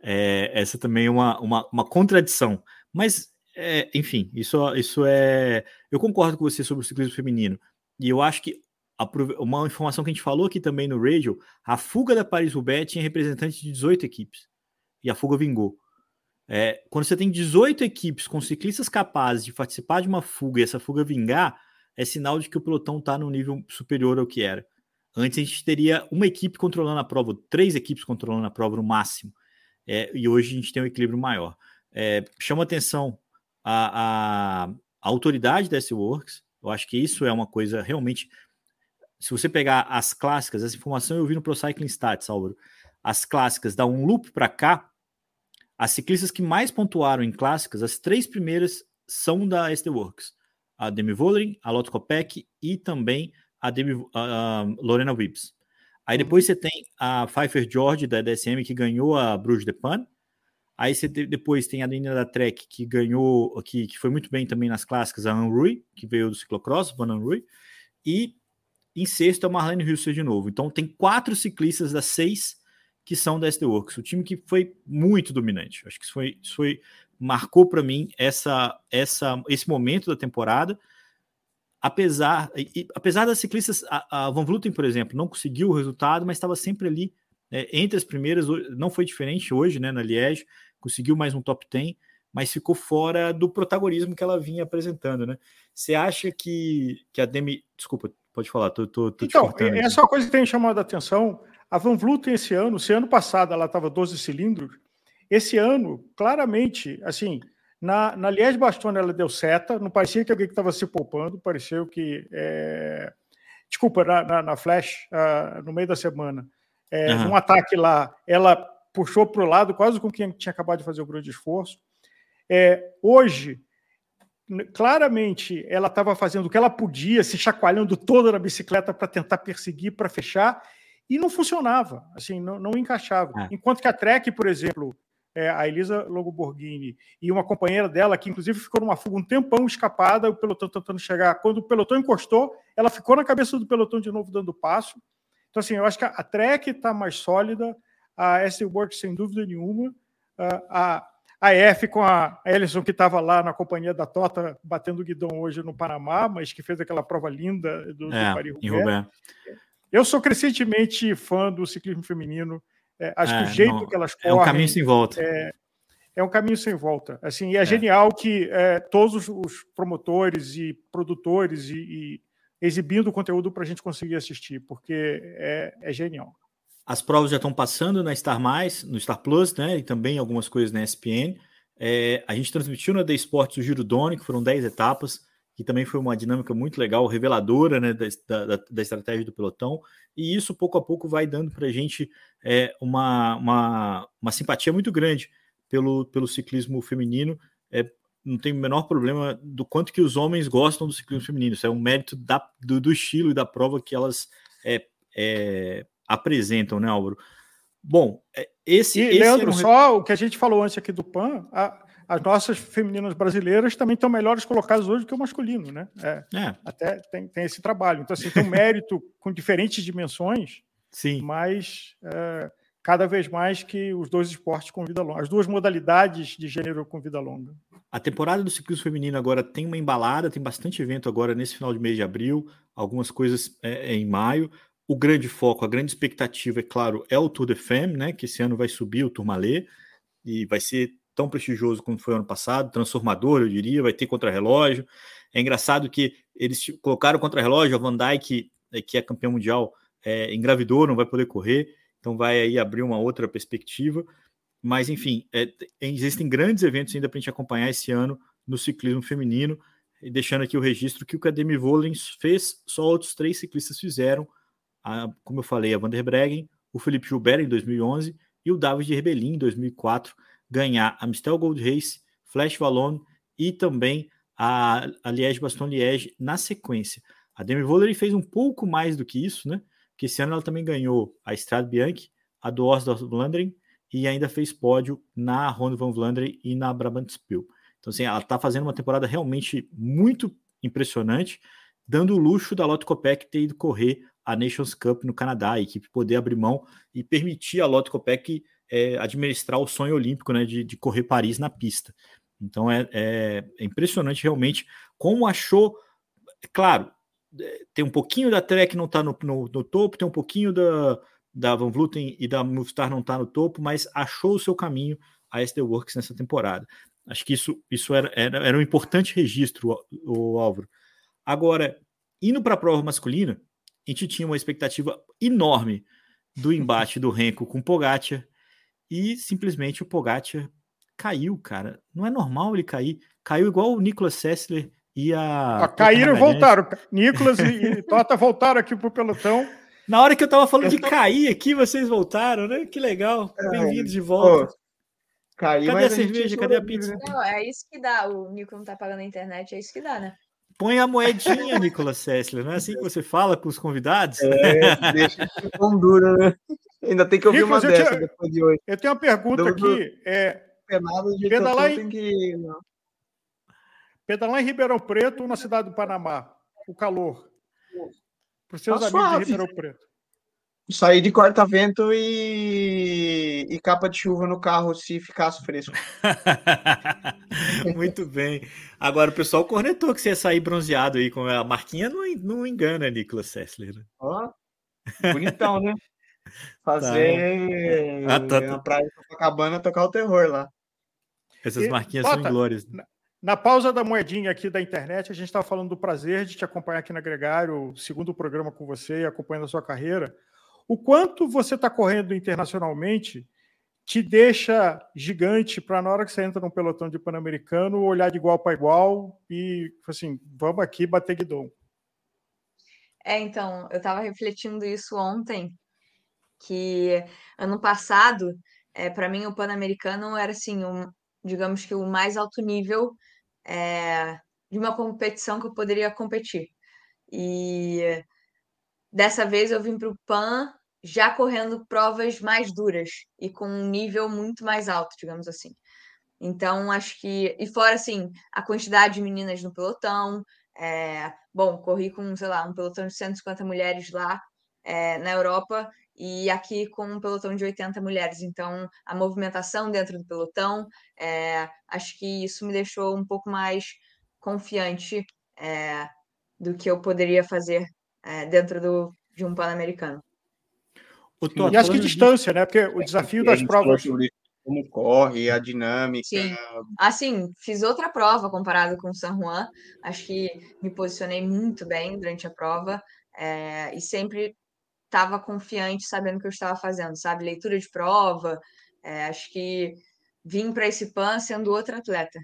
É, essa também é uma, uma, uma contradição. Mas, é, enfim, isso, isso é. Eu concordo com você sobre o ciclismo feminino. E eu acho que uma informação que a gente falou aqui também no radio, a fuga da Paris-Roubaix tinha representantes de 18 equipes. E a fuga vingou. É, quando você tem 18 equipes com ciclistas capazes de participar de uma fuga e essa fuga vingar, é sinal de que o pelotão está num nível superior ao que era. Antes a gente teria uma equipe controlando a prova, três equipes controlando a prova no máximo. É, e hoje a gente tem um equilíbrio maior. É, chama atenção a, a, a autoridade da S-Works. Eu acho que isso é uma coisa realmente. Se você pegar as clássicas, essa informação eu vi no Pro Cycling Stats, Álvaro. As clássicas, dá um loop para cá, as ciclistas que mais pontuaram em clássicas, as três primeiras são da SD Works. A Demi Vollering, a Lotto Kopeck e também a, Demi, a, a Lorena Wibbs. Aí depois você tem a Pfeiffer George da DSM que ganhou a Bruges de Pan. Aí você depois tem a Nina da Trek que ganhou, que, que foi muito bem também nas clássicas, a Anrui, que veio do ciclocross, Van Anrui. E em sexto a Marlene Hilser de novo. Então tem quatro ciclistas das seis que são da SD Works. O time que foi muito dominante. Acho que isso foi, isso foi marcou para mim essa, essa, esse momento da temporada. Apesar, e, apesar das ciclistas, a, a Van Vluten, por exemplo, não conseguiu o resultado, mas estava sempre ali é, entre as primeiras. Não foi diferente hoje, né, na Liège, conseguiu mais um top 10, mas ficou fora do protagonismo que ela vinha apresentando, né? Você acha que, que a Demi. Desculpa, pode falar, tô, tô, tô
então, essa é uma coisa que tem chamado a atenção a Van Vluten esse ano, se ano passado ela estava 12 cilindros, esse ano, claramente, assim, na, na Liège ela deu seta, não parecia que alguém estava se poupando, pareceu que. É... Desculpa, na, na, na Flash, uh, no meio da semana, é, uhum. um ataque lá, ela puxou para o lado, quase com quem tinha acabado de fazer o grande esforço. É, hoje, claramente, ela estava fazendo o que ela podia, se chacoalhando toda na bicicleta para tentar perseguir, para fechar, e não funcionava, assim, não, não encaixava. É. Enquanto que a Trek, por exemplo, é, a Elisa Logoborghini e uma companheira dela, que inclusive ficou numa fuga um tempão escapada, o pelotão tentando chegar. Quando o pelotão encostou, ela ficou na cabeça do pelotão de novo dando passo. Então, assim, eu acho que a Trek está mais sólida, a S Works sem dúvida nenhuma, a, a F com a Ellison, que estava lá na companhia da Tota, batendo o guidão hoje no Panamá, mas que fez aquela prova linda do, é, do Paris-Roubaix. Eu sou crescentemente fã do ciclismo feminino. É, acho é, que o jeito não, que elas correm.
É um caminho sem volta.
É, é um caminho sem volta. Assim, e é, é. genial que é, todos os promotores e produtores e, e exibindo conteúdo para a gente conseguir assistir, porque é, é genial.
As provas já estão passando na Star Mais, no Star Plus, né? E também algumas coisas na ESPN. É, a gente transmitiu na The Sports o Giro Doni, que foram 10 etapas que também foi uma dinâmica muito legal, reveladora né, da, da, da estratégia do pelotão, e isso pouco a pouco vai dando para a gente é, uma, uma, uma, simpatia muito grande pelo, pelo ciclismo feminino. É, não tem o menor problema do quanto que os homens gostam do ciclismo feminino, isso é um mérito da, do, do estilo e da prova que elas é, é apresentam, né, Álvaro? Bom, é, esse.
E,
esse
Leandro, é um... só o que a gente falou antes aqui do PAN, a, as nossas femininas brasileiras também estão melhores colocadas hoje que o masculino, né? É, é. Até tem, tem esse trabalho. Então, assim, tem um mérito com diferentes dimensões,
Sim.
mas é, cada vez mais que os dois esportes com vida longa, as duas modalidades de gênero com vida longa.
A temporada do ciclismo feminino agora tem uma embalada, tem bastante evento agora nesse final de mês de abril, algumas coisas é, é em maio. O grande foco, a grande expectativa, é claro, é o Tour de Femme, né? Que esse ano vai subir o Tourmalet e vai ser tão prestigioso como foi ano passado, transformador, eu diria, vai ter contra-relógio. É engraçado que eles colocaram contra-relógio, a Van Dijk, é, que é campeão mundial, é, engravidou, não vai poder correr, então vai aí abrir uma outra perspectiva. Mas, enfim, é, existem grandes eventos ainda para a gente acompanhar esse ano no ciclismo feminino, e deixando aqui o registro que o Academy Volens fez, só outros três ciclistas fizeram, a, como eu falei, a Van der Breggen, o Felipe Gilbert em 2011 e o David Rebellin em 2004, ganhar a Mistel Gold Race, Flash Wallon e também a, a Liège Baston Liège na sequência. A Demi Vollering fez um pouco mais do que isso, né? Porque esse ano ela também ganhou a Strade Bianchi, a do Osdorf Vlaanderen e ainda fez pódio na Ronde van Vlaanderen e na Brabant Spiel. Então, assim, ela está fazendo uma temporada realmente muito impressionante, dando o luxo da Lotto Copec ter ido correr a Nations Cup no Canadá, a equipe poder abrir mão e permitir a Lotto Copec é, administrar o sonho olímpico né, de, de correr Paris na pista. Então é, é, é impressionante realmente como achou. É claro, é, tem um pouquinho da Trek não está no, no, no, topo, tem um pouquinho da, da Van Vluten e da Movistar não está no topo, mas achou o seu caminho a SD Works nessa temporada. Acho que isso, isso era, era, era um importante registro, o, o Álvaro. Agora, indo para a prova masculina, a gente tinha uma expectativa enorme do embate do Renko com Pogacar e simplesmente o Pogacar caiu, cara. Não é normal ele cair. Caiu igual o Nicolas Sessler e a.
Ah, caíram e voltaram. Nicolas e, e Tota voltaram aqui pro pelotão.
Na hora que eu tava falando de cair aqui, vocês voltaram, né? Que legal. É, Bem-vindos de volta. Pô,
Caí,
Cadê a cerveja? Cadê a pizza?
Não, é isso que dá. O Nico não tá pagando a internet, é isso que dá, né?
Põe a moedinha, Nicolas Sessler. Não é assim que você fala com os convidados?
É, deixa tão dura, né? Ainda tem que ouvir Nicolas, uma dessa tinha, depois de hoje.
Eu tenho uma pergunta do, aqui. É, pedalar, em, que... pedalar em Ribeirão Preto ou na cidade do Panamá? O calor. Para os seus tá amigos suave. de Ribeirão Preto.
Sair de corta-vento e... e capa de chuva no carro se ficasse fresco.
Muito bem. Agora o pessoal cornetou que você ia sair bronzeado aí com a marquinha, não, não engana, Nicolas Sessler.
Ó, bonitão, né? Fazer tá. ah, tá, tá. praia de Copacabana tocar o terror lá.
Essas e, marquinhas Bota, são inglórias.
Na, na, pausa da moedinha aqui da internet, a gente estava falando do prazer de te acompanhar aqui na Gregário, o segundo programa com você e acompanhando a sua carreira. O quanto você está correndo internacionalmente te deixa gigante para na hora que você entra num pelotão de Pan-Americano olhar de igual para igual e assim, vamos aqui bater guidão.
É, então, eu estava refletindo isso ontem, que ano passado, é, para mim, o Pan-Americano era assim, um, digamos que o mais alto nível é, de uma competição que eu poderia competir. E dessa vez eu vim para o Pan já correndo provas mais duras e com um nível muito mais alto, digamos assim. Então, acho que. E fora, assim, a quantidade de meninas no pelotão. É... Bom, corri com, sei lá, um pelotão de 150 mulheres lá é, na Europa e aqui com um pelotão de 80 mulheres. Então, a movimentação dentro do pelotão, é, acho que isso me deixou um pouco mais confiante é, do que eu poderia fazer é, dentro do, de um Pan-Americano.
E acho que distância, né? Porque o desafio das provas.
Como corre, a dinâmica.
Sim. Assim, fiz outra prova comparado com o San Juan. Acho que me posicionei muito bem durante a prova. É, e sempre estava confiante, sabendo o que eu estava fazendo, sabe? Leitura de prova. É, acho que vim para esse PAN sendo outro atleta.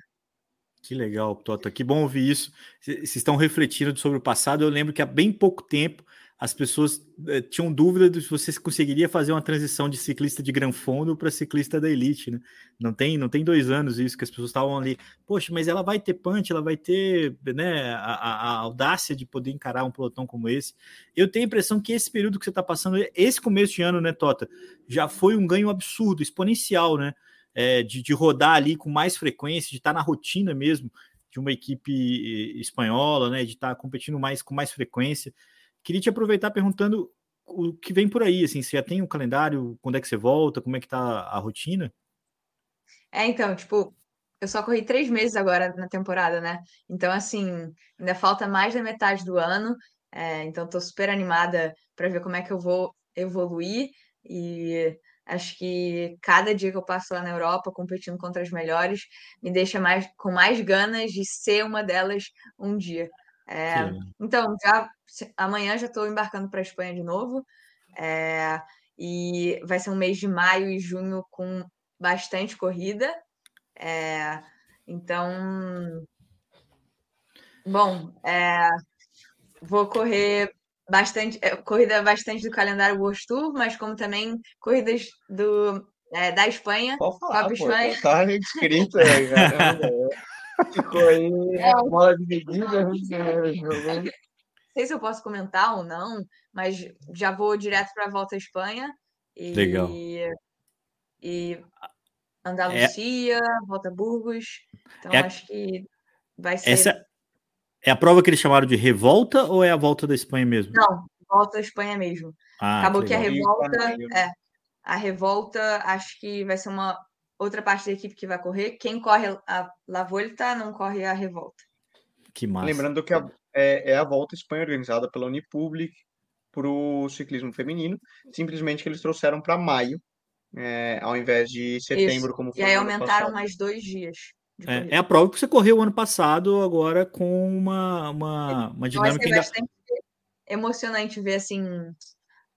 Que legal, Tota. Que bom ouvir isso. Vocês estão refletindo sobre o passado. Eu lembro que há bem pouco tempo as pessoas eh, tinham dúvida de se você conseguiria fazer uma transição de ciclista de Gran Fondo para ciclista da elite, né? Não tem, não tem dois anos isso que as pessoas estavam ali. Poxa, mas ela vai ter punch, ela vai ter, né, a, a, audácia de poder encarar um pelotão como esse. Eu tenho a impressão que esse período que você está passando, esse começo de ano, né, Tota, já foi um ganho absurdo, exponencial, né? É, de, de rodar ali com mais frequência, de estar tá na rotina mesmo de uma equipe eh, espanhola, né? De estar tá competindo mais com mais frequência. Queria te aproveitar perguntando o que vem por aí, assim, você já tem um calendário, quando é que você volta, como é que tá a rotina?
É, então, tipo, eu só corri três meses agora na temporada, né? Então, assim, ainda falta mais da metade do ano, é, então tô super animada para ver como é que eu vou evoluir e acho que cada dia que eu passo lá na Europa competindo contra as melhores me deixa mais com mais ganas de ser uma delas um dia. É, então, já amanhã já estou embarcando para a Espanha de novo. É, e vai ser um mês de maio e junho com bastante corrida. É, então, bom, é, vou correr bastante, é, corrida bastante do calendário World Tour, mas como também corridas do, é, da Espanha.
Pode falar, pô, Espanha. tá escrito aí, Ficou aí, é. bola dividida.
Né, sei se eu posso comentar ou não, mas já vou direto para a volta à Espanha. E,
Legal.
E Andalucia, é... volta a Burgos. Então, é... acho que vai ser.
Essa é a prova que eles chamaram de revolta ou é a volta da Espanha mesmo?
Não, volta à Espanha mesmo. Ah, Acabou que, que a revolta. É, a revolta, acho que vai ser uma outra parte da equipe que vai correr. Quem corre a La Volta não corre a revolta.
Que massa.
Lembrando que a, é, é, a volta à Espanha organizada pela Unipublic para o ciclismo feminino, simplesmente que eles trouxeram para maio, é, ao invés de setembro, Isso. como
foi. E aí aumentaram mais dois dias.
É, é, a prova que você correu ano passado, agora com uma, uma, uma dinâmica.
Vai ser bastante emocionante ver assim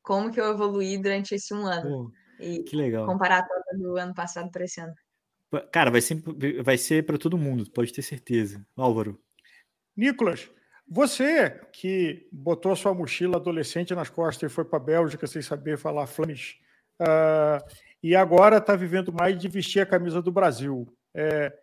como que eu evoluí durante esse um ano. Pô. E
que legal.
Comparar a prova do ano passado para esse ano.
Cara, vai ser, vai ser para todo mundo, pode ter certeza. Álvaro.
Nicolas, você que botou a sua mochila adolescente nas costas e foi para a Bélgica sem saber falar Flemish, uh, e agora está vivendo mais de vestir a camisa do Brasil. É,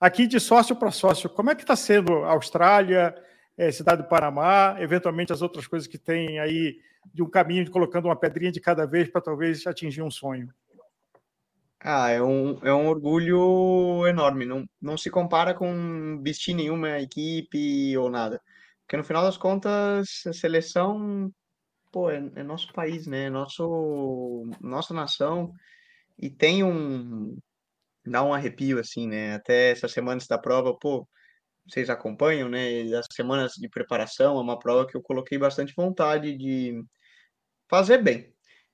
aqui de sócio para sócio, como é que está sendo a Austrália, é, Cidade do Panamá, eventualmente as outras coisas que tem aí de um caminho de colocando uma pedrinha de cada vez para talvez atingir um sonho?
Ah, é um, é um orgulho enorme. Não, não se compara com vestir nenhuma equipe ou nada. Porque no final das contas, a seleção, pô, é, é nosso país, né? É nosso, nossa nação. E tem um. Dá um arrepio, assim, né? Até essas semanas da prova, pô, vocês acompanham, né? As semanas de preparação, é uma prova que eu coloquei bastante vontade de fazer bem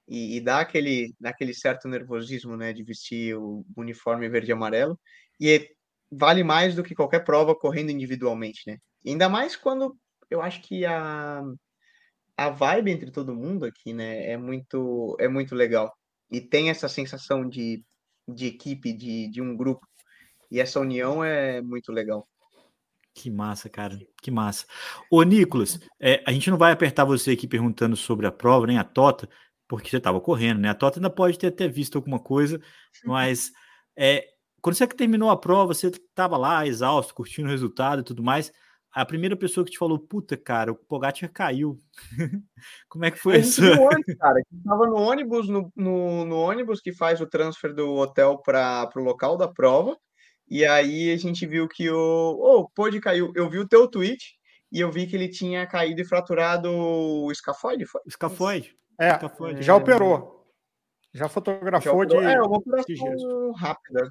e, e dá aquele, dá aquele certo nervosismo, né, de vestir o uniforme verde e amarelo. E vale mais do que qualquer prova correndo individualmente, né? Ainda mais quando eu acho que a a vibe entre todo mundo aqui, né, é muito é muito legal. E tem essa sensação de, de equipe, de, de um grupo. E essa união é muito legal.
Que massa, cara. Que massa. Ô, Nicolas, é, a gente não vai apertar você aqui perguntando sobre a prova, nem a Tota, porque você estava correndo, né? A Tota ainda pode ter até visto alguma coisa, mas é, quando você terminou a prova, você estava lá, exausto, curtindo o resultado e tudo mais. A primeira pessoa que te falou, puta, cara, o Pogacar caiu. Como é que foi isso?
cara. Estava no ônibus, no, no, no, ônibus que faz o transfer do hotel para o local da prova. E aí a gente viu que o. Oh, o Pod caiu. Eu vi o teu tweet e eu vi que ele tinha caído e fraturado o escafoide. Foi?
Escafoide. É, escafoide. já operou. Já fotografou já de.
É, uma operação rápida.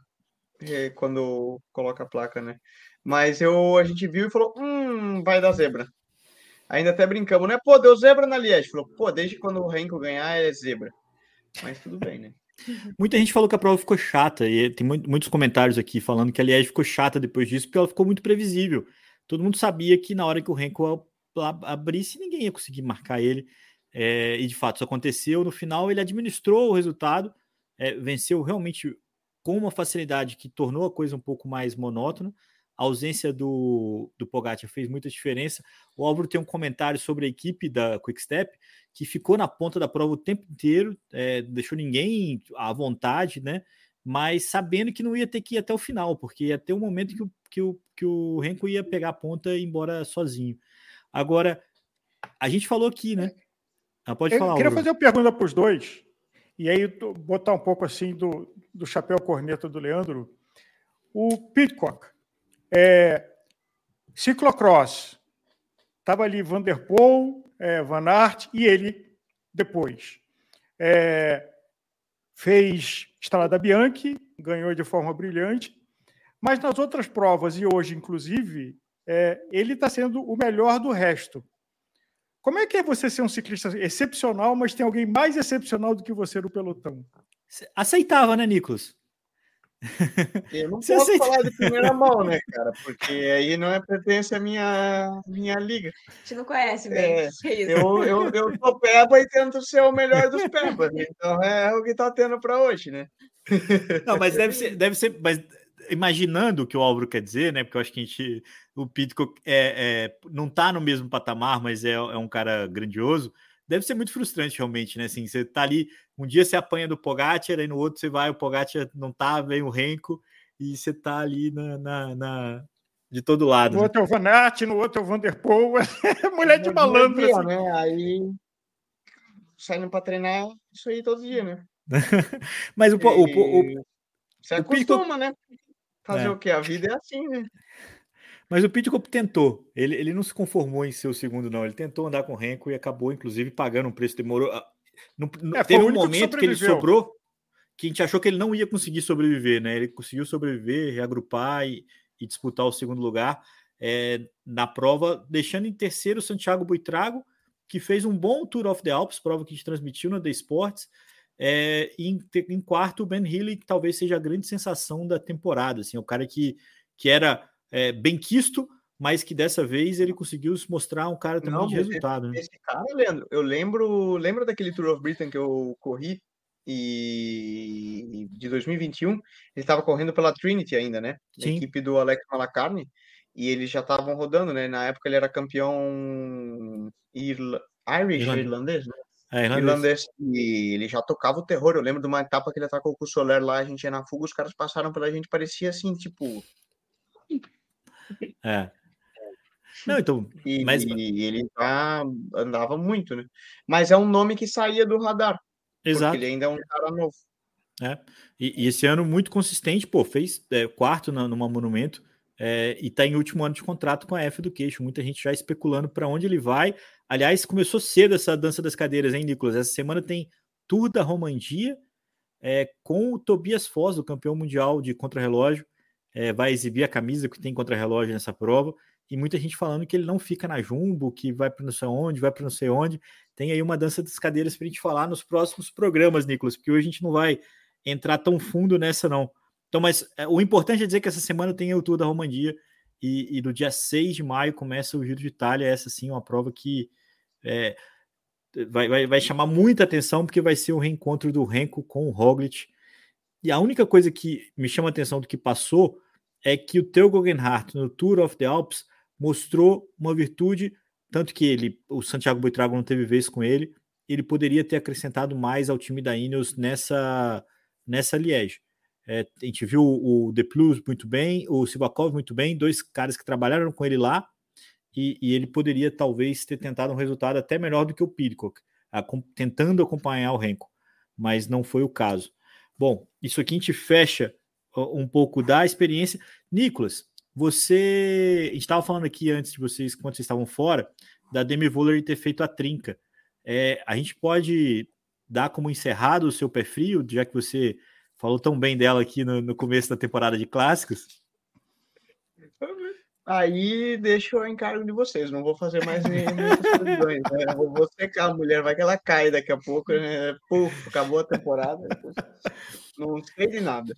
É, quando coloca a placa, né? Mas eu, a gente viu e falou: hum, vai dar zebra. Ainda até brincamos, né? Pô, deu zebra na Liège. Falou, pô, desde quando o Renko ganhar é zebra. Mas tudo bem, né?
Muita gente falou que a prova ficou chata, e tem muitos comentários aqui falando que a Liège ficou chata depois disso, porque ela ficou muito previsível. Todo mundo sabia que na hora que o Renko abrisse, ninguém ia conseguir marcar ele. É, e de fato isso aconteceu. No final, ele administrou o resultado, é, venceu realmente com uma facilidade que tornou a coisa um pouco mais monótona. A ausência do, do Pogacar fez muita diferença. O Álvaro tem um comentário sobre a equipe da Quickstep que ficou na ponta da prova o tempo inteiro, é, deixou ninguém à vontade, né? Mas sabendo que não ia ter que ir até o final, porque ia ter um momento que o, que o, que o Renko ia pegar a ponta e ir embora sozinho. Agora, a gente falou aqui, né?
Ah, pode Eu falar. Eu queria fazer uma pergunta para os dois, e aí botar um pouco assim do, do chapéu corneta do Leandro. O Pitcock, é, ciclocross, estava ali Vanderpool, é, Van Aert e ele depois. É, fez Estrada Bianchi, ganhou de forma brilhante, mas nas outras provas, e hoje inclusive, é, ele está sendo o melhor do resto. Como é que é você ser um ciclista excepcional, mas tem alguém mais excepcional do que você no pelotão?
Aceitava, né, Nicolas?
Eu não Você posso aceita? falar de primeira mão, né, cara? Porque aí não é pertence à minha, minha liga.
A gente não conhece bem. É,
eu, eu, eu sou peba e tento ser o melhor dos pebas. Então é o que tá tendo para hoje, né?
Não, mas deve ser, deve ser, mas imaginando o que o Álvaro quer dizer, né? Porque eu acho que a gente, o Pitcock é, é, não tá no mesmo patamar, mas é, é um cara grandioso deve ser muito frustrante realmente, né? Assim, você tá ali, um dia você apanha do Pogacar, aí no outro você vai, o Pogacar não tá, vem o Renko, e você tá ali na, na, na de todo lado.
No né? outro é o Van Aert, no outro é o Vanderpool. Mulher de malandro.
Dia, assim. né? Aí saindo para treinar isso aí todo dia, né?
Mas o, e... o, o, o,
Você acostuma, né? Fazer é. o quê? A vida é assim, né?
Mas o Pitcock tentou. Ele, ele não se conformou em ser o segundo, não. Ele tentou andar com o Renko e acabou, inclusive, pagando um preço. Demorou. Ah, não, é, teve um momento que, que, ele sobrou que a gente achou que ele não ia conseguir sobreviver, né? Ele conseguiu sobreviver, reagrupar e, e disputar o segundo lugar é, na prova, deixando em terceiro o Santiago Buitrago, que fez um bom Tour of the Alps, prova que a gente transmitiu na The Sports. É, e em, em, quarto, o Ben Healy, que talvez seja a grande sensação da temporada. Assim, o cara que, que era é, bem quisto, mas que dessa vez ele conseguiu se mostrar um cara também Não, de resultado.
Esse, né? esse cara, Leandro, eu lembro, lembro daquele Tour of Britain que eu corri e de 2021, ele estava correndo pela Trinity ainda, né? Equipe do Alex Malacarne, e eles já estavam rodando, né? Na época ele era campeão Irla... Irish, irlandês, né? É, irlandês. E ele já tocava o terror. Eu lembro de uma etapa que ele atacou com o Soler lá, a gente ia na fuga, os caras passaram pela gente, parecia assim, tipo.
É. Não, então.
E, mas... e ele já andava muito, né? Mas é um nome que saía do radar. Exato. Porque ele ainda é um cara novo.
É. E, e esse ano muito consistente, pô, fez é, quarto na, numa monumento é, e está em último ano de contrato com a F Education. Muita gente já especulando para onde ele vai. Aliás, começou cedo essa dança das cadeiras, hein, Nicolas? Essa semana tem Tour da Romandia é, com o Tobias Foz, o campeão mundial de contrarrelógio. É, vai exibir a camisa que tem contrarrelógio nessa prova. E muita gente falando que ele não fica na Jumbo, que vai para não sei onde, vai para não sei onde. Tem aí uma dança das cadeiras para a gente falar nos próximos programas, Nicolas, porque hoje a gente não vai entrar tão fundo nessa, não. Então, mas é, o importante é dizer que essa semana tem o Tour da Romandia e, e no dia 6 de maio começa o Giro de Itália. Essa sim é uma prova que é, vai, vai, vai chamar muita atenção porque vai ser o reencontro do Renko com o Roglic. E a única coisa que me chama atenção do que passou é que o Theo Guggenhardt no Tour of the Alps mostrou uma virtude, tanto que ele, o Santiago Buitrago não teve vez com ele, ele poderia ter acrescentado mais ao time da Ineos nessa nessa Liège. É, a gente viu o The Plus muito bem, o Sivakov muito bem, dois caras que trabalharam com ele lá, e, e ele poderia talvez ter tentado um resultado até melhor do que o Pidcock, tentando acompanhar o Renko, mas não foi o caso. Bom, isso aqui a gente fecha um pouco da experiência. Nicolas, você. Estava falando aqui antes de vocês, quando vocês estavam fora, da Demi Voller ter feito a trinca. É, a gente pode dar como encerrado o seu pé frio, já que você falou tão bem dela aqui no, no começo da temporada de clássicos.
Aí deixa o encargo de vocês, não vou fazer mais muitas previsões. Né? Vou secar a mulher, vai que ela cai daqui a pouco, né? Puf, acabou a temporada. Não sei de nada.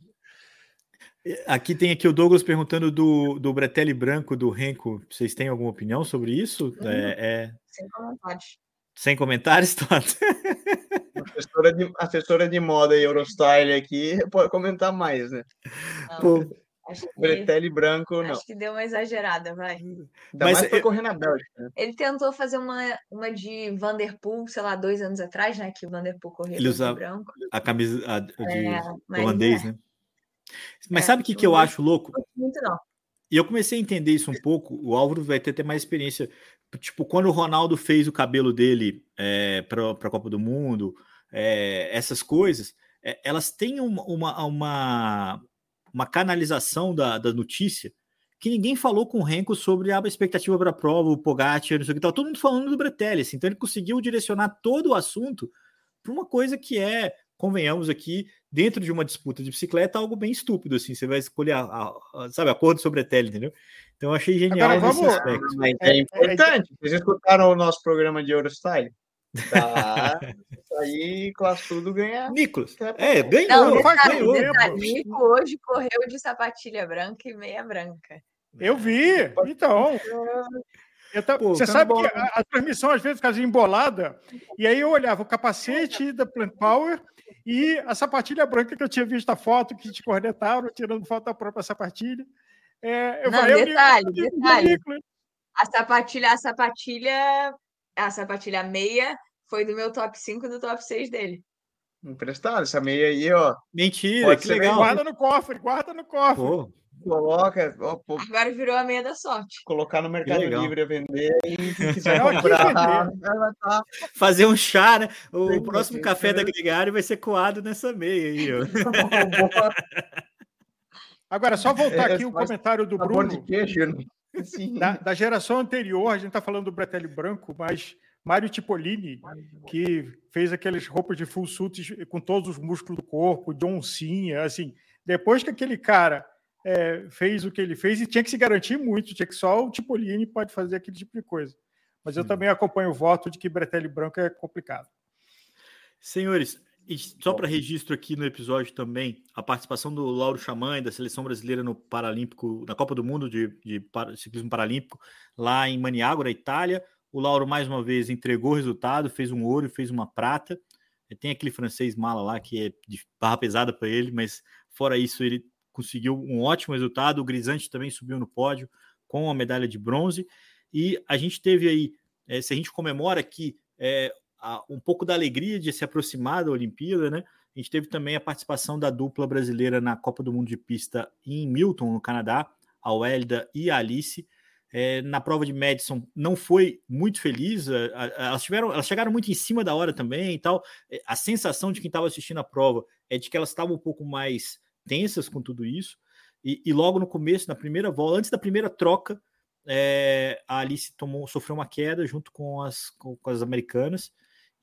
Aqui tem aqui o Douglas perguntando do, do Bretelli branco do Renko. Vocês têm alguma opinião sobre isso?
É, é... Sem comentários.
Sem comentários, Toto?
assessora de, assessora de moda e Eurostyle aqui pode comentar mais, né?
Não, Pô,
Bretelli branco, não.
Acho que deu uma exagerada, vai.
Ainda Mas mais pra correr na Bélgica. Né?
Ele tentou fazer uma, uma de Vanderpool, sei lá, dois anos atrás, né? Que o Vanderpool correu
ele usa branco. A camisa a, de é, holandês, é. né? Mas é, sabe o que, que eu acho louco?
Muito não.
E eu comecei a entender isso um pouco. O Álvaro vai ter até mais experiência. Tipo, quando o Ronaldo fez o cabelo dele é, para a Copa do Mundo, é, essas coisas, é, elas têm uma, uma, uma, uma canalização da, da notícia que ninguém falou com o Renko sobre a expectativa para a prova, o Pogacar, não sei o que tal. Todo mundo falando do Bretelli, assim, então ele conseguiu direcionar todo o assunto para uma coisa que é, convenhamos aqui, dentro de uma disputa de bicicleta, algo bem estúpido, assim, você vai escolher, a, a, a sabe, a cor do Bretelli, entendeu? Então eu achei genial
Agora, vamos, aspecto. É, é, importante, vocês escutaram o nosso programa de Eurostyle? Tá. aí, tudo ganha.
Nicolas. É, ganhou.
Não, detalhe, ganhou, detalhe, Nico hoje correu de sapatilha branca e meia branca.
Eu vi. Então. Tô, Pô, você tá sabe bom, que a, a, transmissão às vezes ficava embolada, e aí eu olhava o capacete da Plant Power e a sapatilha branca que eu tinha visto a foto que te cornetaram, tirando foto da própria sapatilha. É,
eu Não, falei, detalhe, eu, detalhe. A sapatilha, a sapatilha a sapatilha meia foi do meu top 5 e do top 6 dele.
Emprestado, essa meia aí, ó.
Mentira, que legal.
Guarda no cofre, guarda no cofre. Pô,
coloca. Ó,
Agora virou a meia da sorte.
Colocar no Mercado Livre a vender e
se quiser comprar,
tá... fazer um chá, né? O Sim, próximo café da Gregário vai ser coado nessa meia aí, ó.
Agora, só voltar é, aqui o comentário do Bruno. Queijo, né? da, da, geração anterior, a gente está falando do Bretelli branco, mas Mário Tipolini, que fez aqueles roupas de full suit com todos os músculos do corpo, de oncinha, assim, depois que aquele cara é, fez o que ele fez, e tinha que se garantir muito, tinha que só o Tipolini pode fazer aquele tipo de coisa. Mas eu hum. também acompanho o voto de que Bretelli Branco é complicado.
Senhores, só para registro aqui no episódio também, a participação do Lauro Xamã da seleção brasileira no Paralímpico, na Copa do Mundo de, de, ciclismo paralímpico, lá em Maniago, na Itália. O Lauro, mais uma vez, entregou o resultado, fez um ouro e fez uma prata. Tem aquele francês mala lá que é de barra pesada para ele, mas fora isso, ele conseguiu um ótimo resultado. O Grisante também subiu no pódio com a medalha de bronze. E a gente teve aí, é, se a gente comemora aqui é, a, um pouco da alegria de se aproximar da Olimpíada, né? A gente teve também a participação da dupla brasileira na Copa do Mundo de Pista em Milton, no Canadá, a Welda e a Alice. É, na prova de Madison não foi muito feliz, elas, tiveram, elas chegaram muito em cima da hora também e tal. É, a sensação de quem estava assistindo a prova é de que elas estavam um pouco mais tensas com tudo isso. E, e, logo no começo, na primeira volta, antes da primeira troca, é, a Alice tomou, sofreu uma queda junto com as, com, com as americanas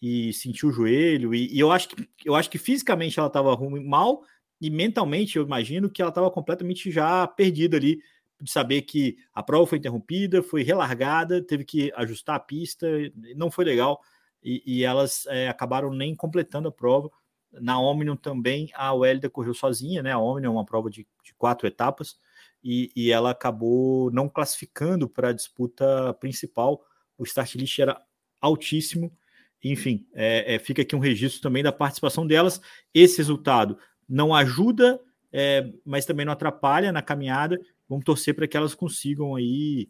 e sentiu o joelho. E, e, eu acho que eu acho que fisicamente ela estava mal e mentalmente eu imagino que ela estava completamente já perdida ali de saber que a prova foi interrompida, foi relargada, teve que ajustar a pista, não foi legal e, e elas é, acabaram nem completando a prova. Na Omnium também a Wélida correu sozinha, né? A Omnium é uma prova de, de quatro etapas e, e, ela acabou não classificando para a disputa principal. O start list era altíssimo. Enfim, é, é, fica aqui um registro também da participação delas. Esse resultado não ajuda, é, mas também não atrapalha na caminhada. Vamos torcer para que elas consigam aí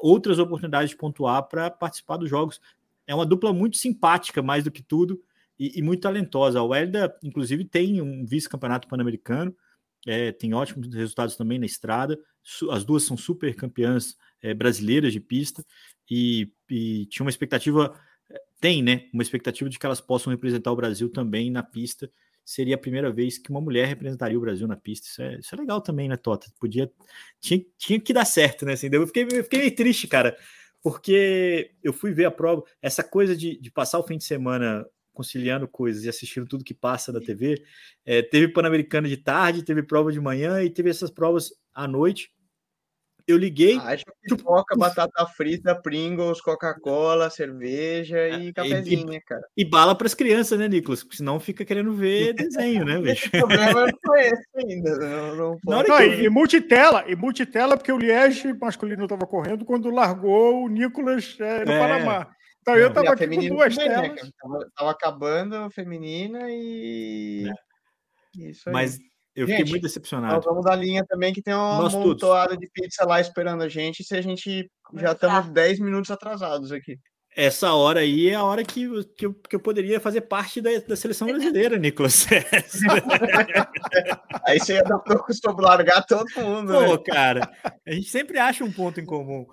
outras oportunidades de pontuar para participar dos jogos. É uma dupla muito simpática, mais do que tudo e, e muito talentosa. A Welda, inclusive, tem um vice-campeonato pan-americano, é, tem ótimos resultados também na estrada. As duas são super campeãs é, brasileiras de pista e, e, tinha uma expectativa, tem, né? Uma expectativa de que elas possam representar o Brasil também na pista. Seria a primeira vez que uma mulher representaria o Brasil na pista. Isso é, isso é legal também, né, Tota? Podia, tinha, tinha que dar certo, né? Assim, eu, fiquei, eu fiquei meio triste, cara, porque eu fui ver a prova. Essa coisa de, de passar o fim de semana conciliando coisas e assistindo tudo que passa da TV. É, teve Pan-Americano de tarde, teve prova de manhã e teve essas provas à noite. Eu liguei.
Acho que pipoca, batata frita, Pringles, Coca-Cola, cerveja e cafezinho, né, cara?
E bala para as crianças, né, Nicolas? Porque senão fica querendo ver desenho, né, bicho?
o problema não foi esse ainda. Não, não,
não, não e, e, multitela, e multitela, porque o Liege masculino estava correndo quando largou o Nicolas é, no é. Panamá. Então eu tava aqui com duas também, né, telas. Né,
tava, tava, acabando a feminina e.
É. Isso aí. Mas eu gente, fiquei muito decepcionado.
vamos da linha também que tem uma Nós montoada todos. de pizza lá esperando a gente. Se a gente já estamos 10 minutos atrasados aqui.
Essa hora aí é a hora que, que, eu, que eu poderia fazer parte da, da seleção brasileira, Nicolas.
aí você ia dar para largar todo mundo.
Pô, né? cara, a gente sempre acha um ponto em comum.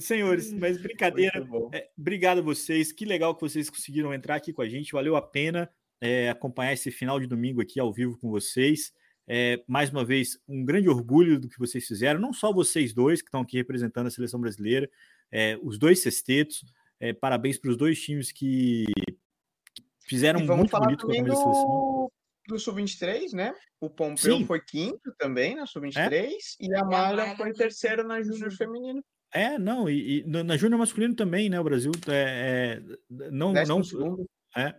Senhores, mas brincadeira. É, obrigado a vocês. Que legal que vocês conseguiram entrar aqui com a gente. Valeu a pena é, acompanhar esse final de domingo aqui ao vivo com vocês. É, mais uma vez, um grande orgulho do que vocês fizeram. Não só vocês dois que estão aqui representando a seleção brasileira, é, os dois sextetos. É, parabéns para os dois times que fizeram muito bonito com a
do, do Sub-23, né? O Pompeu Sim. foi quinto também na Sub-23 é? e a Malha foi terceira na Júnior Feminino.
É, não, e, e na Júnior masculino também, né? O Brasil é, é não, não é,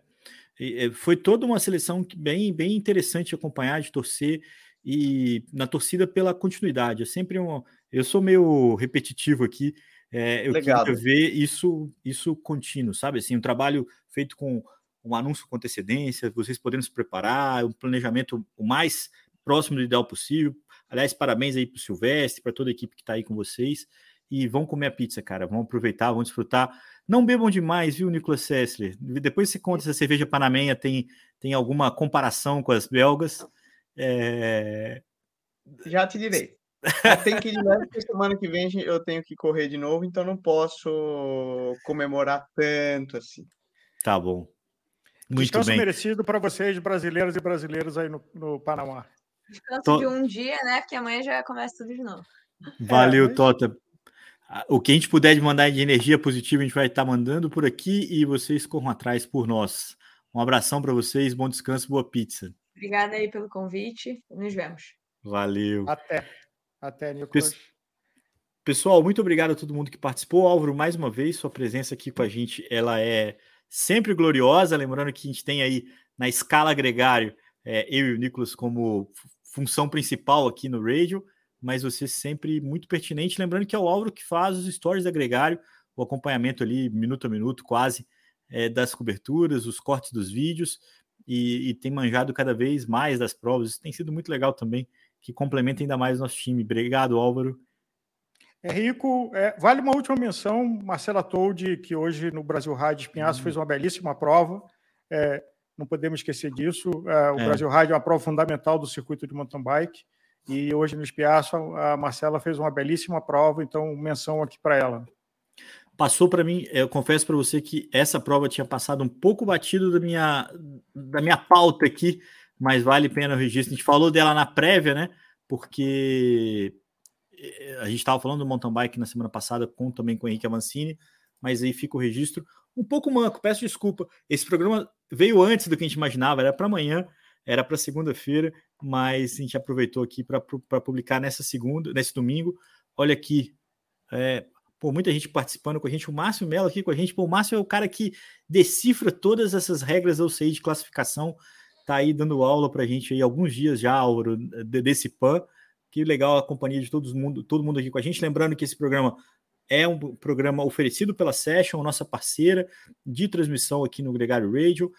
e, foi toda uma seleção bem, bem interessante de acompanhar, de torcer e na torcida pela continuidade. É sempre um, eu sou meio repetitivo aqui. É, eu queria ver isso, isso contínuo, sabe? Assim, um trabalho feito com um anúncio com antecedência, vocês podendo se preparar, um planejamento o mais próximo do ideal possível. Aliás, parabéns aí para o Silvestre, para toda a equipe que está aí com vocês e vão comer a pizza, cara. Vão aproveitar, vão desfrutar. Não bebam demais, viu, Nicolas Sessler? Depois você conta se a cerveja panamenha tem, tem alguma comparação com as belgas. É...
Já te direi. Tem que ir de novo, porque semana que vem eu tenho que correr de novo, então não posso comemorar tanto assim.
Tá bom.
Muito Descanso bem. merecido para vocês, brasileiros e brasileiras aí no, no Panamá.
Descanso Tô... de um dia, né? Porque amanhã já começa tudo de novo.
Valeu, é, mas... Tota. O que a gente puder de mandar de energia positiva, a gente vai estar mandando por aqui e vocês corram atrás por nós. Um abração para vocês, bom descanso, boa pizza.
Obrigada aí pelo convite. Nos vemos.
Valeu.
Até. Até, Nicolas.
Pessoal, muito obrigado a todo mundo que participou. Álvaro, mais uma vez, sua presença aqui com a gente, ela é sempre gloriosa. Lembrando que a gente tem aí na escala gregário, é, eu e o Nicolas como função principal aqui no radio, mas você sempre muito pertinente. Lembrando que é o Álvaro que faz os stories da gregário, o acompanhamento ali, minuto a minuto, quase, é, das coberturas, os cortes dos vídeos, e, e, tem manjado cada vez mais das provas. Isso tem sido muito legal também, que complementa ainda mais o nosso time. Obrigado, Álvaro.
Henrico, é, vale uma última menção, Marcela Toldi, que hoje no Brasil Rádio Espinhaço uhum. fez uma belíssima prova. É, não podemos esquecer disso. É, o é. Brasil Rádio é uma prova fundamental do circuito de mountain bike. E hoje no Espiaço a Marcela fez uma belíssima prova, então menção aqui para ela.
Passou para mim, eu confesso para você que essa prova tinha passado um pouco batido da minha, da minha pauta aqui, mas vale a pena o registro. A gente falou dela na prévia, né? Porque eh, a gente estava falando do mountain bike na semana passada com também com o Henrique Avancini, mas aí fica o registro um pouco manco, peço desculpa. Esse programa veio antes do que a gente imaginava, era para amanhã, era para segunda-feira, mas a gente aproveitou aqui para publicar nessa segunda, nesse domingo. Olha aqui, é, pô, muita gente participando com a gente, o Márcio Mello aqui com a gente. Pô, o Márcio é o cara que decifra todas essas regras da UCI de classificação, tá aí dando aula para a gente aí alguns dias já, Auro, desse PAN. Que legal a companhia de todo mundo, todo mundo aqui com a gente. Lembrando que esse programa é um programa oferecido pela Session, nossa parceira de transmissão aqui no Gregário Radio.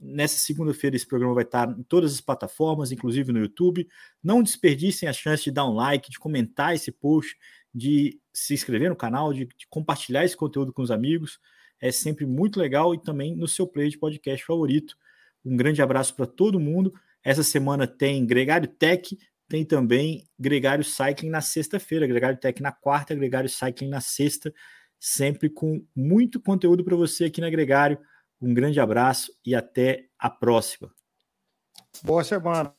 Nessa segunda-feira, esse programa vai estar em todas as plataformas, inclusive no YouTube. Não desperdicem a chance de dar um like, de comentar esse post, de se inscrever no canal, de, de compartilhar esse conteúdo com os amigos. É sempre muito legal e também no seu play de podcast favorito. Um grande abraço para todo mundo. Essa semana tem Gregário Tech, tem também Gregário Cycling na sexta-feira, Gregário Tech na quarta, Gregário Cycling na sexta, sempre com muito conteúdo para você aqui na Gregário. Um grande abraço e até a próxima.
Boa semana.